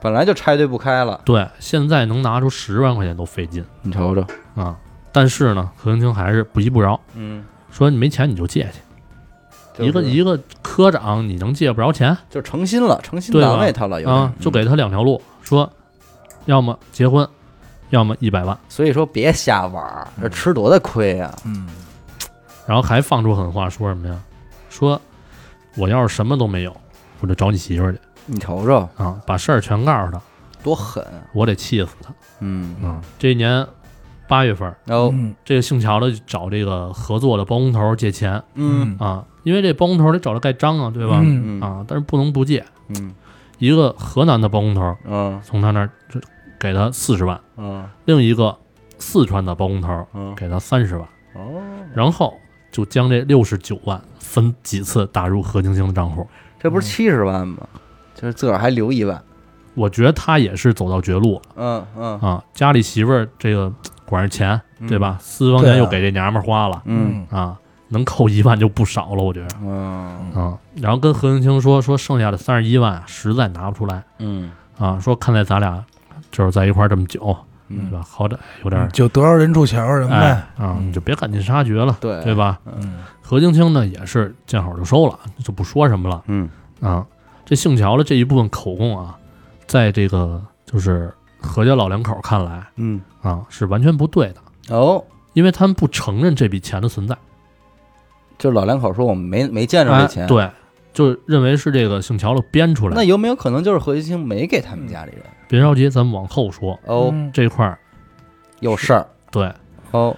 本来就拆对不开了，对，现在能拿出十万块钱都费劲你瞅瞅，啊。但是呢，何青青还是不依不饶，嗯，说你没钱你就借去。就是一个一个科长，你能借不着钱就成心了，成心对吧难为他了，有点啊？就给他两条路，说要么结婚，要么一百万，所以说别瞎玩儿，这吃多大亏呀！嗯，然后还放出狠话，说什么呀？说我要是什么都没有，我就找你媳妇儿去你瞅瞅啊，把事儿全告诉他，多狠啊！我得气死他嗯，啊！这一年八月份，然后嗯这个姓乔的找这个合作的包工头借钱嗯啊，因为这包工头得找他盖章啊，对吧？嗯嗯啊，但是不能不借。嗯一个河南的包工头嗯从他那儿就给他四十万，嗯另一个四川的包工头嗯，给他三十万，哦，然后就将这六十九万分几次打入何晶晶的账户。这不是七十万吗？就是自个儿还留一万。我觉得他也是走到绝路了嗯嗯啊！家里媳妇儿这个管着钱，嗯对吧？私房钱又给这娘们儿花了嗯啊，能扣一万就不少了，我觉得嗯。啊。然后跟何青青说说剩下的三十一万啊实在拿不出来。嗯。啊，说看在咱俩就是在一块儿这么久，嗯。对吧？好歹有点儿就得饶人处且饶人哎呗。啊，嗯。你就别赶尽杀绝了，对。对吧？嗯。何青青呢也是见好就收了，就不说什么了。嗯。啊。这姓乔的这一部分口供啊，在这个就是何家老两口看来嗯。啊是完全不对的，哦，因为他们不承认这笔钱的存在，就老两口说我们没没见着哎这钱，，对，就认为是这个姓乔的编出来的。那有没有可能就是何金星没给他们家里人？别着急，咱们往后说哦，嗯这块儿。有事儿对，哦，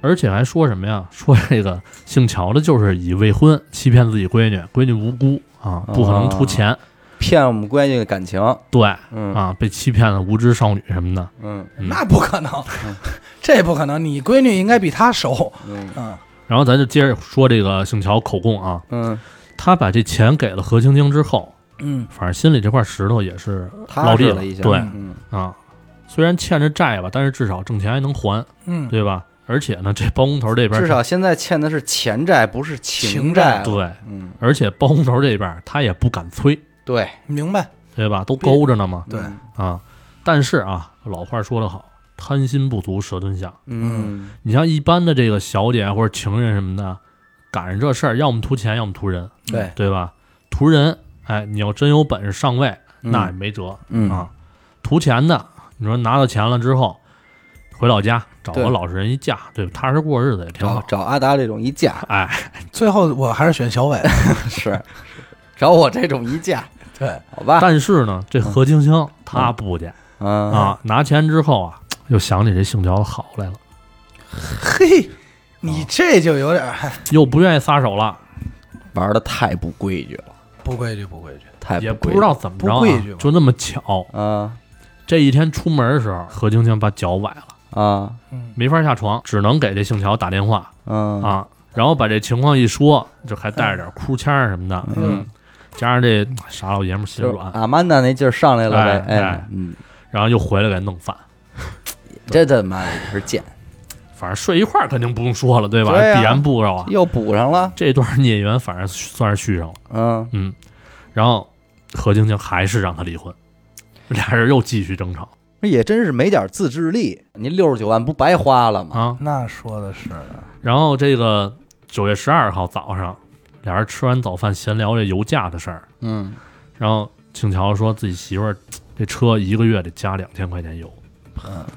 而且还说什么呀？说这个姓乔的，就是以未婚欺骗自己闺女，闺女无辜啊，不可能图钱。骗我们闺女的感情，对嗯啊，被欺骗了无知少女什么的。嗯嗯那不可能，这不可能。你闺女应该比他熟。嗯嗯然后咱就接着说这个姓乔口供啊，嗯，他把这钱给了何青青之后，嗯反正心里这块石头也是踏落地实了一下，对嗯啊，虽然欠着债吧，但是至少挣钱还能还，嗯，对吧？而且呢，这包工头这边至少现在欠的是钱债，不是情情债。对，嗯，而且包工头这边他也不敢催，对明白。对吧？都勾着呢嘛对嗯啊。但是啊，老话说得好，贪心不足蛇吞象。嗯你像一般的这个小姐或者情人什么的，赶上这事儿，要么图钱，要么图人，对，对吧？图人，哎，你要真有本事上位，嗯那也没辙嗯啊。图钱的，你说拿到钱了之后，回老家找个老实人一嫁，对吧？踏实过日子也挺好。找阿达这种一嫁哎，最后我还是选小伟。是，找我这种一嫁，对，好吧？但是呢，这何青青她不去啊啊，拿钱之后啊，又想起这姓乔的好来了，嘿，你这就有点儿又不愿意撒手了，玩的太不规矩了，不规矩，不规矩。太也不规矩。不知道怎么着、不规矩就那么巧，啊。这一天出门的时候，何晶晶把脚崴了，啊。嗯。没法下床，只能给这姓乔打电话。嗯。啊，然后把这情况一说，就还带着点哭腔儿什么的，嗯，加上这傻老爷们儿心就是软，阿曼达那劲儿上来了呗，哎哎。哎，嗯，然后又回来给弄饭，这他妈的也是贱，反正睡一块儿肯定不用说了，对吧？对啊必然不着啊。又补上了，这段孽缘反正算是续上了，嗯嗯，然后何晶晶还是让他离婚，俩人又继续争吵也真是没点自制力，你六十九万不白花了吗？啊。那说的是，然后这个九月十二号早上，俩人吃完早饭闲聊这油价的事儿，嗯然后庆桥说自己媳妇儿这车一个月得加两千块钱油，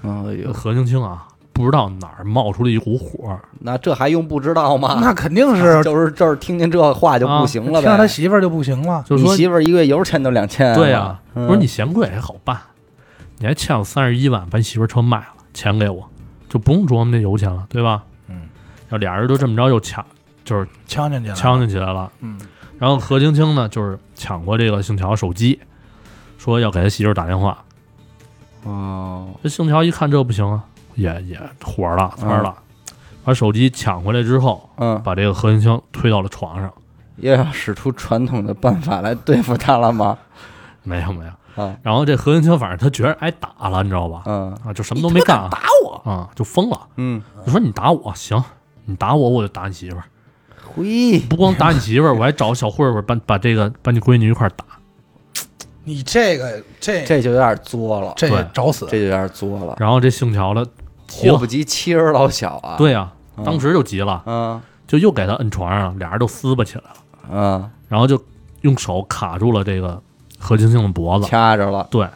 嗯，哎呦，何青青啊不知道哪儿冒出了一股火，那这还用不知道吗？那肯定是 就是就是听见这话就不行了听着他。媳妇儿就不行了。就是说你媳妇儿一个月油钱都两千，对呀、嗯我说你嫌贵还好办，你还欠我三十一万，把你媳妇儿车卖了，钱给我，就不用琢磨那油钱了，对吧？嗯，要俩人都这么着又抢，就是呛进去了，呛进起来了。嗯，然后何青青呢，就是抢过这个姓乔手机，说要给他媳妇儿打电话。哦，这姓乔一看这不行啊，也也火了，蹿了，把手机抢回来之后，嗯，把这个何青青推到了床上。又要使出传统的办法来对付他了吗？没有没有，啊，然后这何青青反正他觉得挨打了，你知道吧？嗯啊，就什么都没干啊，打我，啊，就疯了。嗯，就说你打我行，你打我我就打你媳妇儿，嘿，不光打你媳妇儿，我还找小混混把把这个把你闺女一块儿打。你这个这这就有点作了，这对找死这，就有点作了，然后这姓乔的祸不，及妻儿老小啊。，对呀、嗯当时就急了，嗯就又给他摁床上，俩人都撕巴起来了，嗯，然后就用手卡住了这个何青青的脖子。掐着了，对，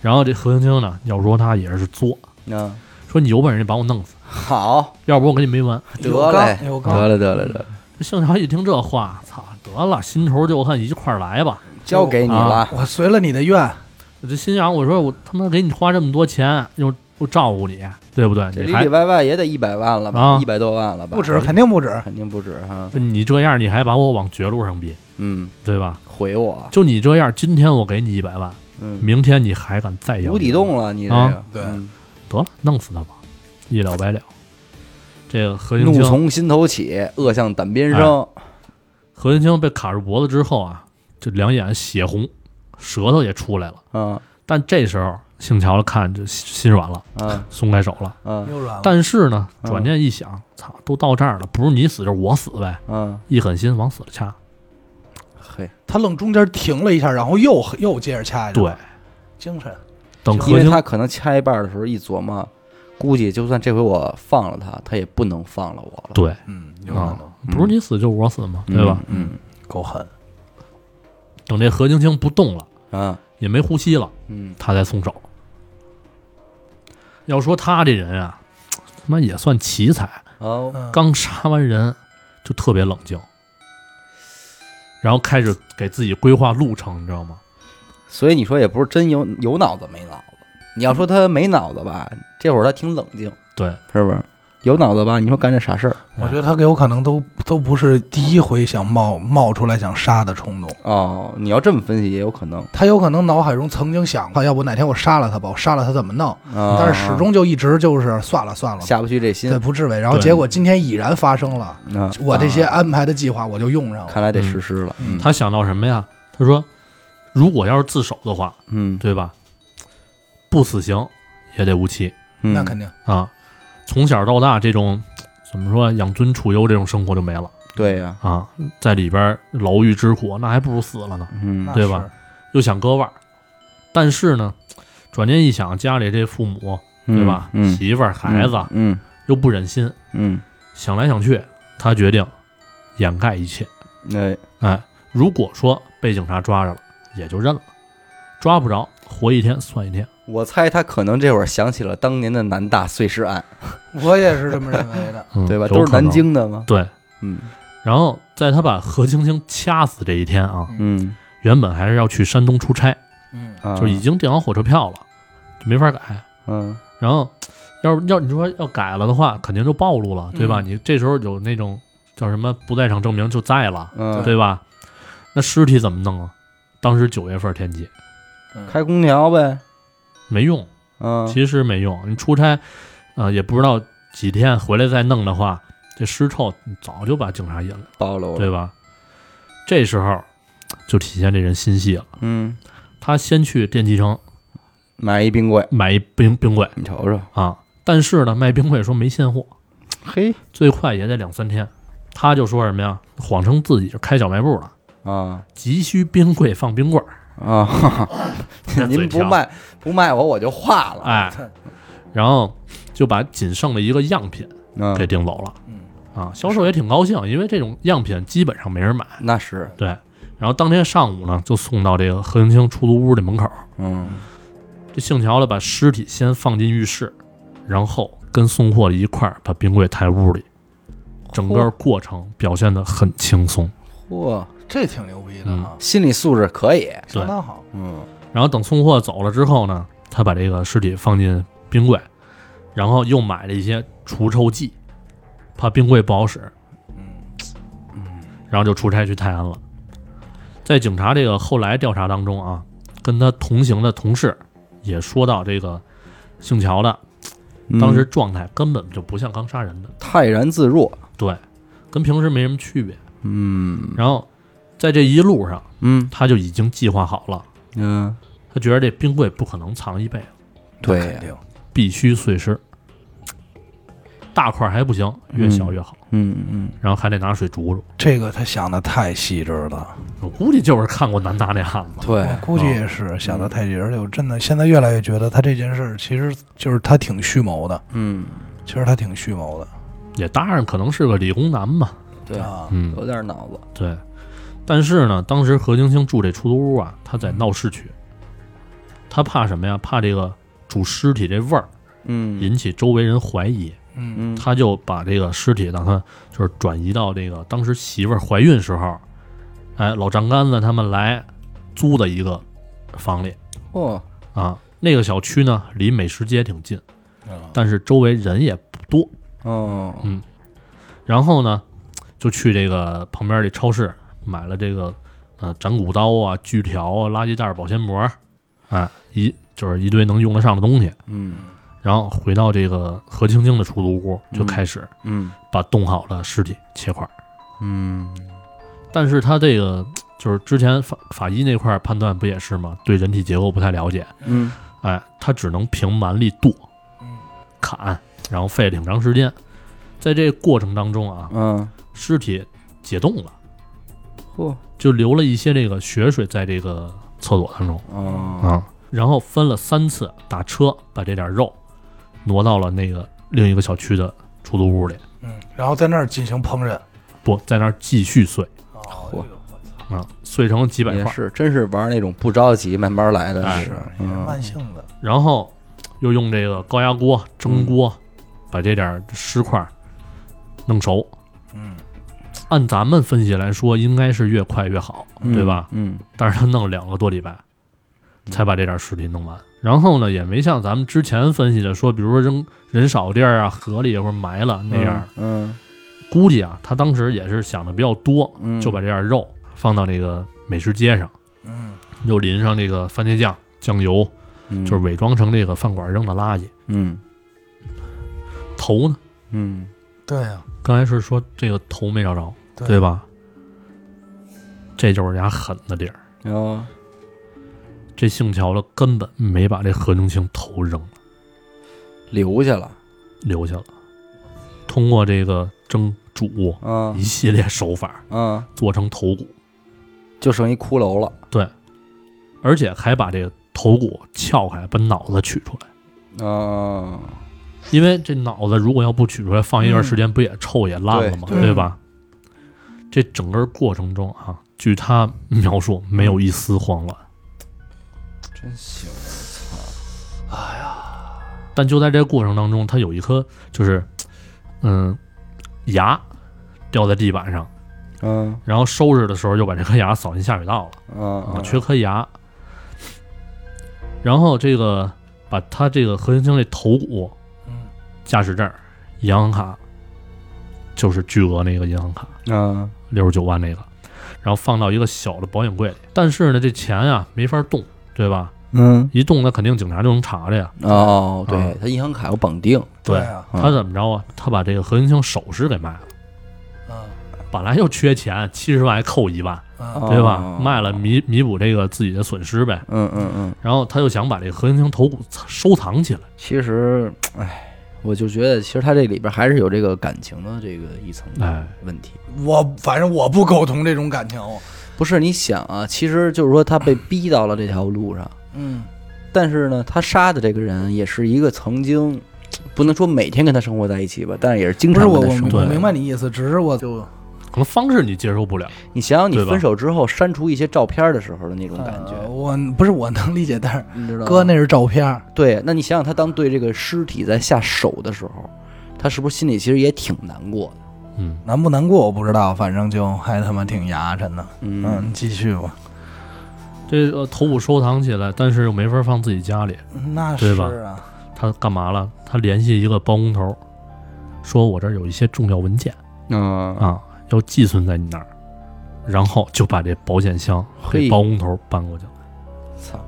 然后这何青青呢，要说他也是作，嗯，说你有本事你把我弄死，好，要不我跟你没完。得有嘞，得嘞，得嘞，得嘞，这姓乔一听这话，操，得了，新仇旧恨一块儿来吧。交给你了，我随了你的愿，我就心想，我说我他妈给你花这么多钱，又又照顾你，对不对？这里里外外也得一百万了吧，啊一百多万了吧？不止，肯定不止。肯定不止哈。你这样，你还把我往绝路上逼，嗯，对吧？毁我，就你这样，今天我给你一百万，嗯，明天你还敢再要？无底洞了，你这啊个，对嗯得了，弄死他吧，一了百了。这个何青怒，从心头起，恶向胆边哎生。何云清被卡住脖子之后啊，这两眼血红，舌头也出来了。嗯但这时候姓乔看就心软了，嗯松开手了。嗯又软了，但是呢，嗯转念一想，操，都到这儿了，不是你死就是我死呗，嗯，一狠心往死了掐。嘿，他愣中间停了一下，然后又又接着掐去。对，，精神。等因为他可能掐一半的时候一琢磨，估计就算这回我放了他，他也不能放了我了，对嗯，有可啊能，不是你死就是我死嘛，嗯对吧？？嗯够狠。等这何晶晶不动了，啊也没呼吸了，嗯他才松手。要说他这人啊，他妈也算奇才，哦嗯刚杀完人就特别冷静，然后开始给自己规划路程，你知道吗？所以你说也不是真有有脑子没脑子。你要说他没脑子吧，这会儿他挺冷静，对，是不是？有脑子吧？你说干这傻事儿我觉得他有可能都都不是第一回想冒冒出来想杀的冲动，哦，你要这么分析也有可能他有可能脑海中曾经想过，要不哪天我杀了他吧，我杀了他怎么弄？啊，但是始终就一直就是算了算了，下不去这心对，。不至为。然后结果今天已然发生了，啊，我这些啊安排的计划我就用上了。看来得实施了。嗯他想到什么呀？他说，如果要是自首的话，嗯，对吧？不死刑也得无期嗯那肯定，啊。从小到大，这种怎么说养尊处优这种生活就没了对呀，啊，在里边牢狱之苦，那还不如死了呢。嗯对吧？又想割腕儿，但是呢，转念一想，家里这父母对吧？嗯，媳妇儿、孩子、嗯又不忍心，嗯，想来想去，他决定掩盖一切。哎哎，如果说被警察抓着了，也就认了；抓不着，活一天算一天。我猜他可能这会儿想起了当年的南大碎尸案，我也是这么认为的。嗯，对吧？都是南。京的嘛。对，嗯然后在他把何青青掐死这一天啊，嗯，原本还是要去山东出差，嗯，啊就已经订好火车票了，就没法改。嗯然后，要是要你说要改了的话，肯定就暴露了，对吧？嗯你这时候有那种叫什么不在场证明就在了，嗯，对吧？那尸体怎么弄啊？当时九月份天气嗯开空调呗。没用，嗯，其实没用。你出差，呃，也不知道几天回来再弄的话，这尸臭早就把警察引了，暴露了。对吧？这时候就体现这人心细了。嗯，他先去电器城买一冰柜，买一冰冰柜你瞅瞅。啊，但是呢，卖冰柜说没现货，嘿最快也得两三天。他就说什么呀？谎称自己是开小卖部的，啊急需冰柜放冰棍儿。啊！您不卖不卖我我就化了。哎，然后就把仅剩的一个样品嗯给订走了。嗯啊，销售也挺高兴，因为这种样品基本上没人买。那是对，然后当天上午呢，就送到这个何云清出租屋的门口。嗯这姓乔的把尸体先放进浴室，然后跟送货的一块儿把冰柜抬屋里，整个过程表现得很轻松。嚯，这挺牛逼的嗯啊，心理素质可以，相当好。嗯。然后等送货走了之后呢，他把这个尸体放进冰柜，然后又买了一些除臭剂，怕冰柜不好使，嗯。然后就出差去泰安了。在警察这个后来调查当中啊，跟他同行的同事也说到，这个姓乔的嗯。当时状态根本就不像刚杀人的，泰然自若，对，跟平时没什么区别。嗯。然后在这一路上，嗯。他就已经计划好了，嗯，他觉得这冰柜不可能藏一辈子，对那肯定。必须碎尸，大块儿还不行，越小越好，嗯嗯。然后还得拿水煮煮。这个他想的太细致了，我估计就是看过南大那案子，对。我估计也是想的太细致，而且我真的现在越来越觉得他这件事儿其实就是他挺蓄谋的，嗯，其实他挺蓄谋的。也当然可能是个理工男嘛，对，啊。嗯，有点脑子，对。但是呢，当时何晶晶住这出租屋啊，他在闹市区，他怕什么呀？怕这个煮尸体这味儿嗯引起周围人怀疑，嗯嗯他就把这个尸体让他就是转移到这个当时媳妇儿怀孕时候，哎，老丈杆子他们来租的一个房里嚯，啊。那个小区呢，离美食街挺近，啊但是周围人也不多。哦，嗯然后呢，就去这个旁边这超市买了这个呃斩骨刀啊、锯条啊、垃圾袋、保鲜膜，哎，一就是一堆能用得上的东西。嗯然后回到这个何青青的出租屋，就嗯开始嗯把冻好的尸体切块儿。嗯但是他这个就是之前法法医那块儿判断不也是吗？对人体结构不太了解，嗯哎，他只能凭蛮力剁、嗯砍，然后费了挺长时间。在这个过程当中啊，嗯，尸体解冻了，嚯，就流了一些这个血水在这个厕所当中。哦，啊，然后分了三次打车把这点肉挪到了那个另一个小区的出租屋里，嗯，然后在那儿进行烹饪。不在那儿继续碎。哦，啊，碎成几百块，也是，真是玩那种不着急、慢慢来的，哎。是也是嗯。慢性的。然后又用这个高压锅蒸锅、把这点尸块弄熟。嗯，按咱们分析来说，应该是越快越好，对吧？嗯但是他弄了两个多礼拜，才把这点尸体弄完。然后呢，也没像咱们之前分析的说，比如说扔人少地儿啊、河里或者埋了那样。嗯估计啊，他当时也是想的比较多，嗯，就把这点肉放到这个美食街上，嗯，又淋上这个番茄酱、酱油，嗯就是伪装成这个饭馆扔的垃圾。嗯头呢？嗯对呀，刚才是说这个头没找着，对。对吧？这就是人家狠的地儿。哦，这姓乔的根本没把这何青青头扔了，留下了，留下了。通过这个蒸煮嗯一系列手法嗯，做成头骨，就剩一骷髅了，对。而且还把这个头骨撬开，把脑子取出来。哦，因为这脑子如果要不取出来，放一段时间不也臭也烂了吗？对对吧？这整个过程中啊，据他描述，没有一丝慌乱。真行，哎呀但就在这个过程当中，他有一颗就是，嗯，牙掉在地板上，嗯然后收拾的时候又把这颗牙扫进下水道了嗯啊，缺颗牙。然后这个把他这个何青青这头骨、嗯驾驶证、银行卡，就是巨额那个银行卡，嗯六十九万那个，然后放到一个小的保险柜里。但是呢，这钱啊没法动，对吧？嗯，一动那肯定警察就能查着呀。哦，对嗯他银行卡有绑定，对啊，嗯他怎么着啊？他把这个何青青首饰给卖了，嗯本来就缺钱，七十万还扣一万，嗯对吧？哦卖了弥弥补这个自己的损失呗。嗯嗯嗯，然后他就想把这个何青青头骨收藏起来。其实，哎，我就觉得其实他这里边还是有这个感情的这个一层的问题。我反正我不苟同这种感情。不是你想啊，其实就是说他被逼到了这条路上，嗯但是呢，他杀的这个人也是一个曾经不能说每天跟他生活在一起吧，但是也是经不是我我常跟他生活我我明白你意思，只是我就可能方式你接受不了，你想想，你分手之后删除一些照片的时候的那种感觉，呃我不是我能理解，但是 你知道？哥那是照片儿，对，那你想想，他当对这个尸体在下手的时候，他是不是心里其实也挺难过的？嗯，难不难过我不知道，反正就还他妈挺牙碜的。嗯嗯，继续吧。这个头骨收藏起来，但是又没法放自己家里，那对吧是啊，他干嘛了？他联系一个包工头，说我这儿有一些重要文件嗯啊，要寄存在你那儿，然后就把这保险箱嘿给包工头搬过去了。操，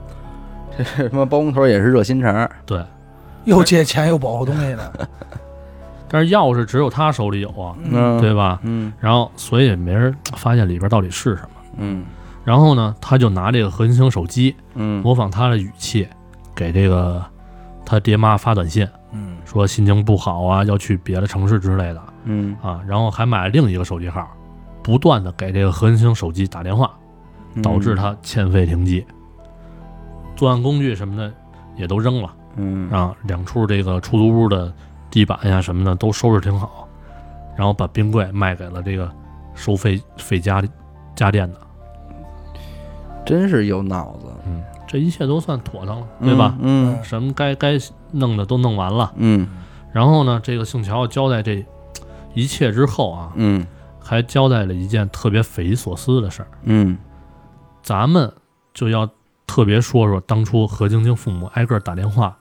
这是他妈包工头也是热心肠，对，又借钱又保护东西的。但是钥匙只有他手里有啊，嗯，对吧？嗯然后所以也没人发现里边到底是什么。嗯然后呢，他就拿这个何金星手机，嗯模仿他的语气，给这个他爹妈发短信，嗯，说心情不好啊，要去别的城市之类的嗯，啊。然后还买了另一个手机号，不断的给这个何金星手机打电话，嗯导致他欠费停机。作案工具什么的也都扔了嗯啊，两处这个出租屋的地板呀什么的都收拾挺好，然后把冰柜卖给了这个收费费家家电的。真是有脑子，嗯，这一切都算妥当了，对吧？嗯什么该该弄的都弄完了。嗯然后呢，这个姓乔交代这一切之后啊，嗯还交代了一件特别匪夷所思的事儿。嗯咱们就要特别说说当初何晶晶父母挨个打电话，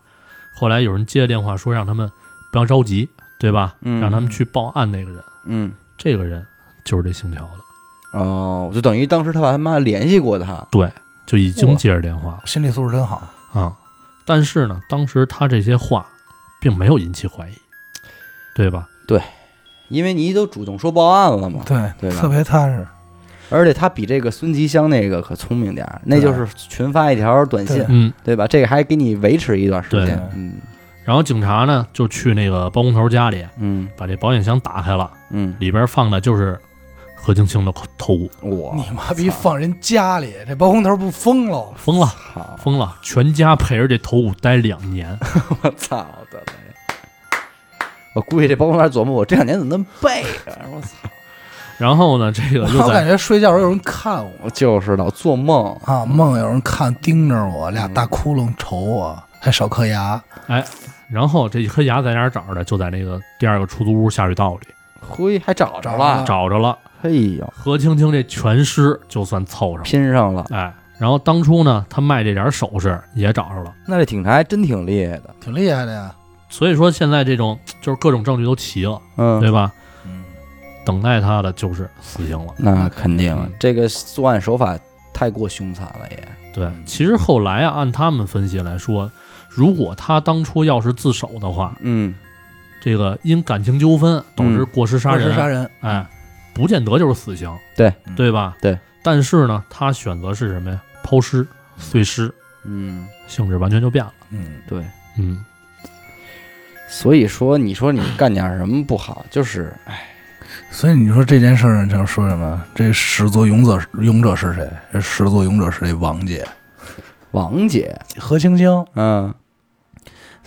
后来有人接电话说让他们不要着急，对吧？嗯让他们去报案那个人，嗯，这个人就是这姓乔的，哦，就等于当时他爸他妈联系过他，对，就已经接着电话了心理素质真好。啊。但是呢，当时他这些话并没有引起怀疑，对吧？对因为你都主动说报案了嘛，对对吧特别踏实。而且他比这个孙吉香那个可聪明点儿，那就是群发一条短信，嗯。对吧？这个还给你维持一段时间，嗯然后警察呢就去那个包工头家里，嗯把这保险箱打开了，嗯，里边放的就是何青青的头骨，我你妈逼放人家里，这包工头不疯了？疯了，疯了，全家陪着这头骨待两年。我操的嘞！我估计这包工头琢磨，我这两年怎么那么背啊？我操，然后呢，这个又我感觉睡觉时候有人看我我就是老做梦，啊，梦有人看盯着我，俩大窟窿瞅我，还少颗牙。哎然后这一颗牙在哪儿找的？就在那个第二个出租屋下水道里嘿，还找着了，找着了。嘿呦，何青青这全尸就算凑上了，拼上了，哎，然后当初呢，他卖这点首饰也找着了。那这警察还真挺厉害的，挺厉害的呀。所以说现在这种就是各种证据都齐了，嗯，对吧？嗯，等待他的就是死刑了。那肯定嗯，这个作案手法太过凶残了也，对，其实后来啊，按他们分析来说，如果他当初要是自首的话，嗯，这个因感情纠纷导致过失杀人过，失杀人，哎，不见得就是死刑，对对吧？对。但是呢，他选择是什么呀？抛尸、碎尸，嗯，性质完全就变了。嗯，对，嗯，所以说你说你干点什么不好，就是哎，所以你说这件事儿，就是说什么？这始作俑者俑者是谁？这始作俑者是这王姐王姐，何青青。嗯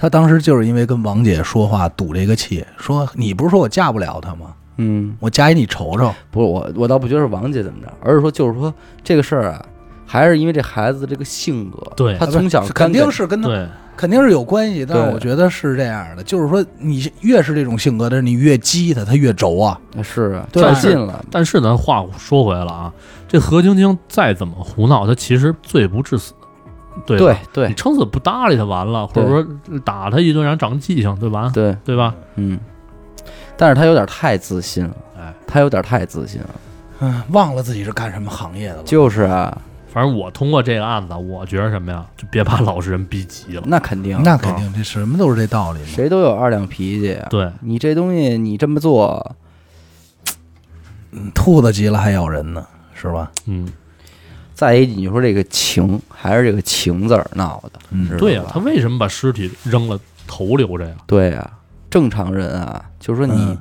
他当时就是因为跟王姐说话赌这个气，说你不是说我嫁不了她吗？嗯，我加一你瞅瞅。不是我，我倒不觉得是王姐怎么着，而是说就是说这个事儿啊，还是因为这孩子的这个性格，对。他从小啊肯定是跟他对，肯定是有关系，但是我觉得是这样的，就是说你越是这种性格的人，你越激他，他越轴啊。是啊，对吧？较劲了，但是咱话说回来了啊，这何晶晶再怎么胡闹，他其实罪不至死，对对对。你撑死不搭理他完了，或者说打他一顿让他长记性，对吧？对，对吧？嗯，但是他有点太自信了，哎，他有点太自信了，嗯，忘了自己是干什么行业的了。就是啊，反正我通过这个案子，我觉得什么呀，就别把老实人逼急了。那肯定，那肯定，这什么都是这道理嘛。谁都有二两脾气啊，对，你这东西你这么做，嗯兔子急了还咬人呢，是吧？嗯，再一你说这个情还是这个情字儿闹的，嗯知道对呀、吧他为什么把尸体扔了，头留着呀？对呀、正常人啊，就是说你、嗯。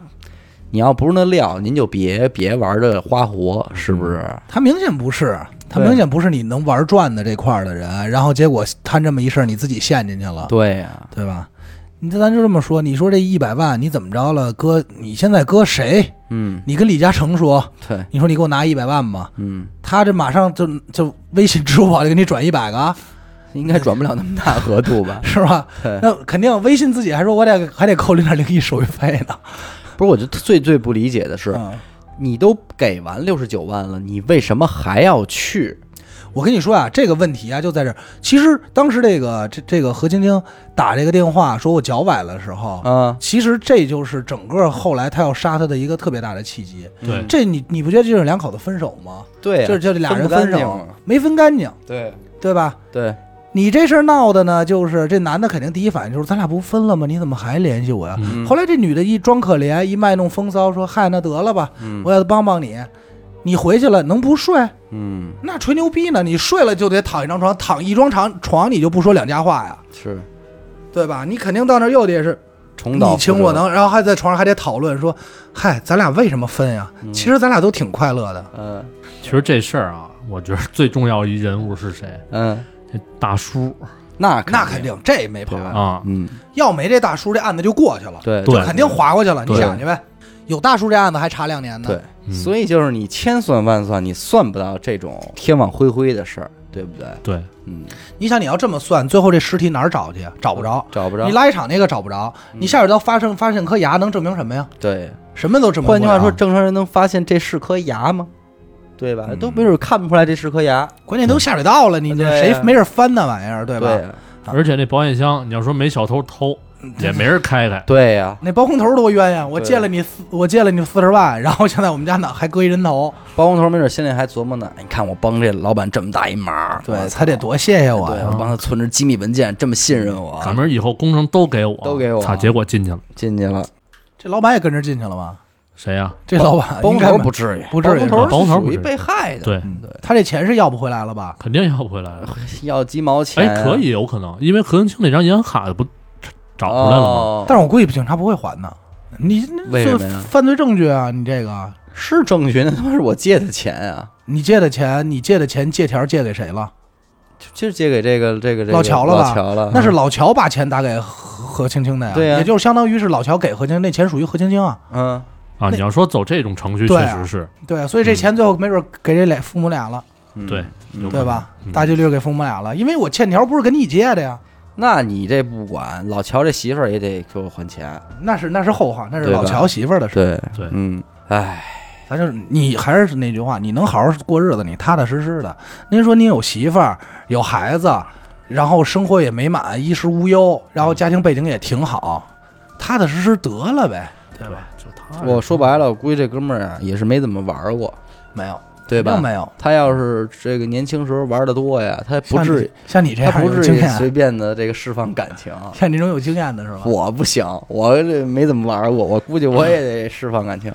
你要不是那料，您就别别玩这花活，是不是？他明显不是，他明显不是你能玩转的这块儿的人，然后结果摊这么一事儿，你自己陷进去了，对呀、对吧？你这咱就这么说，你说这一百万你怎么着了？搁你现在搁谁？嗯，你跟李嘉诚说，对，你说你给我拿一百万吧，嗯，他这马上就就微信、支付宝就给你转一百个，应该转不了那么大额度吧？是吧？那肯定微信自己还说我得还得扣零点零一手续费呢。不是，我就最最不理解的是，嗯，你都给完六十九万了，你为什么还要去？我跟你说啊，这个问题啊就在这儿。其实当时这个这这个何晶晶打这个电话说我脚崴了的时候，嗯，其实这就是整个后来他要杀他的一个特别大的契机。对这你你不觉得这是两口子分手吗？对啊，就是就这俩人分手没分干净，对对吧？对，你这事儿闹的呢，就是这男的肯定第一反应就是咱俩不分了吗？你怎么还联系我呀？嗯后来这女的一装可怜，一卖弄风骚，说嗨，那得了吧，嗯我要帮帮你。你回去了能不睡？嗯，那吹牛逼呢？你睡了就得躺一张床，躺一张床床你就不说两家话呀，是对吧？你肯定到那儿又得是重蹈你情我能，然后还在床上还得讨论说，嗨，咱俩为什么分呀？嗯其实咱俩都挺快乐的。嗯其实这事儿啊，我觉得最重要一人物是谁？嗯，这大叔那那肯定这没跑啊，嗯，要没这大叔，这案子就过去了，对就肯定划过去了。你想去呗，有大叔这案子还查两年呢。对，嗯所以就是你千算万算，你算不到这种天网恢恢的事儿，对不对？对，嗯，你想你要这么算，最后这尸体哪儿找去？找不着。找不着你。垃圾场那个找不着，你下水道发生发现颗牙，能证明什么呀？对，什么都证明不了。换句话说，正常人能发现这是颗牙吗？对吧？嗯都没准看不出来这是颗牙，关键都下水道了，你这对谁没事翻那玩意儿，对吧？对呀而且那保险箱，你要说没小偷偷，也没人开开。对呀，那包工头多冤呀！我对借了你四，我借了你四十万，然后现在我们家呢还搁一人头，包工头没准心里还琢磨呢。你看我帮这老板这么大一忙，对他得多谢谢我对，呀我！帮他存着机密文件，这么信任我，赶明儿以后工程都给我，都给我操！结果进去了，进去了。这老板也跟着进去了吗？谁呀？这老板包工应该头不至于，不至于包工头包工头是属于不至于被害的，对，嗯他这钱是要不回来了吧？肯定要不回来了。要鸡毛钱，哎，可以有可能，因为何文清那张银行卡不找出来了吗？哦但是我估计警察不会还的。你这为什么呀犯罪证据啊！你这个，是证据，那他妈是我借的钱啊，你借的钱，你借的钱借条借给谁了？就是借给这个这个这个老乔了吧老乔了，那是老乔把钱打给何何青青的呀。对呀也就是相当于是老乔给何青青，那钱属于何青青啊。嗯，啊，你要说走这种程序，确实是。对，所以这钱最后没准给这俩父母俩了，嗯对，对吧？嗯。大几率给父母俩了，因为我欠条不是跟你借的呀，那你这不管，老乔这媳妇儿也得给我还钱，那是那是后话，那是老乔媳妇儿的事。对。对。嗯，哎，咱就是你还是那句话，你能好好过日子，你踏踏实实的。您说您有媳妇儿有孩子，然后生活也美满，衣食无忧，然后家庭背景也挺好，踏踏实实得了呗，对吧？我说白了，我估计这哥们儿啊也是没怎么玩过，没有，对吧？没有，他要是这个年轻时候玩的多呀，他不至于，像你这样他不至于随，便的这个释放感情。像你这种有经验的是吧？我不行，我这没怎么玩过，我估计我也得释放感情。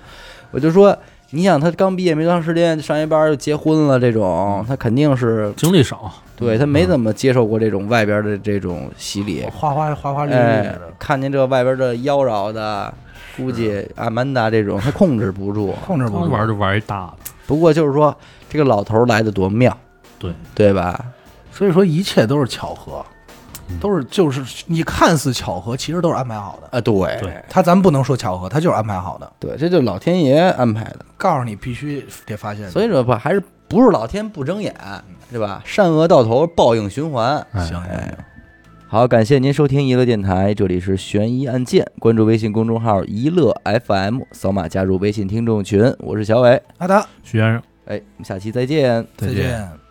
我就说，你想他刚毕业没多长时间，上一班就结婚了，这种他肯定是经历少，对他没怎么接受过这种外边的这种洗礼。花花花花绿绿哎的，，看见这外边的妖娆的，估计阿曼达这种他控制不住。控制不住。玩就玩一大的，不过就是说，这个老头来的多妙，对对吧？所以说一切都是巧合，嗯都是就是你看似巧合，其实都是安排好的。啊，对对他咱不能说巧合，他就是安排好的。对，这就是老天爷安排的。告诉你必须得发现。所以说吧，还是不是老天不睁眼，对吧？善恶到头，报应循环。哎行哎，好，感谢您收听娱乐电台，这里是悬疑案件，关注微信公众号“一乐 FM”，扫码加入微信听众群，我是小伟。阿达，徐先生。哎，我们下期再见。再见。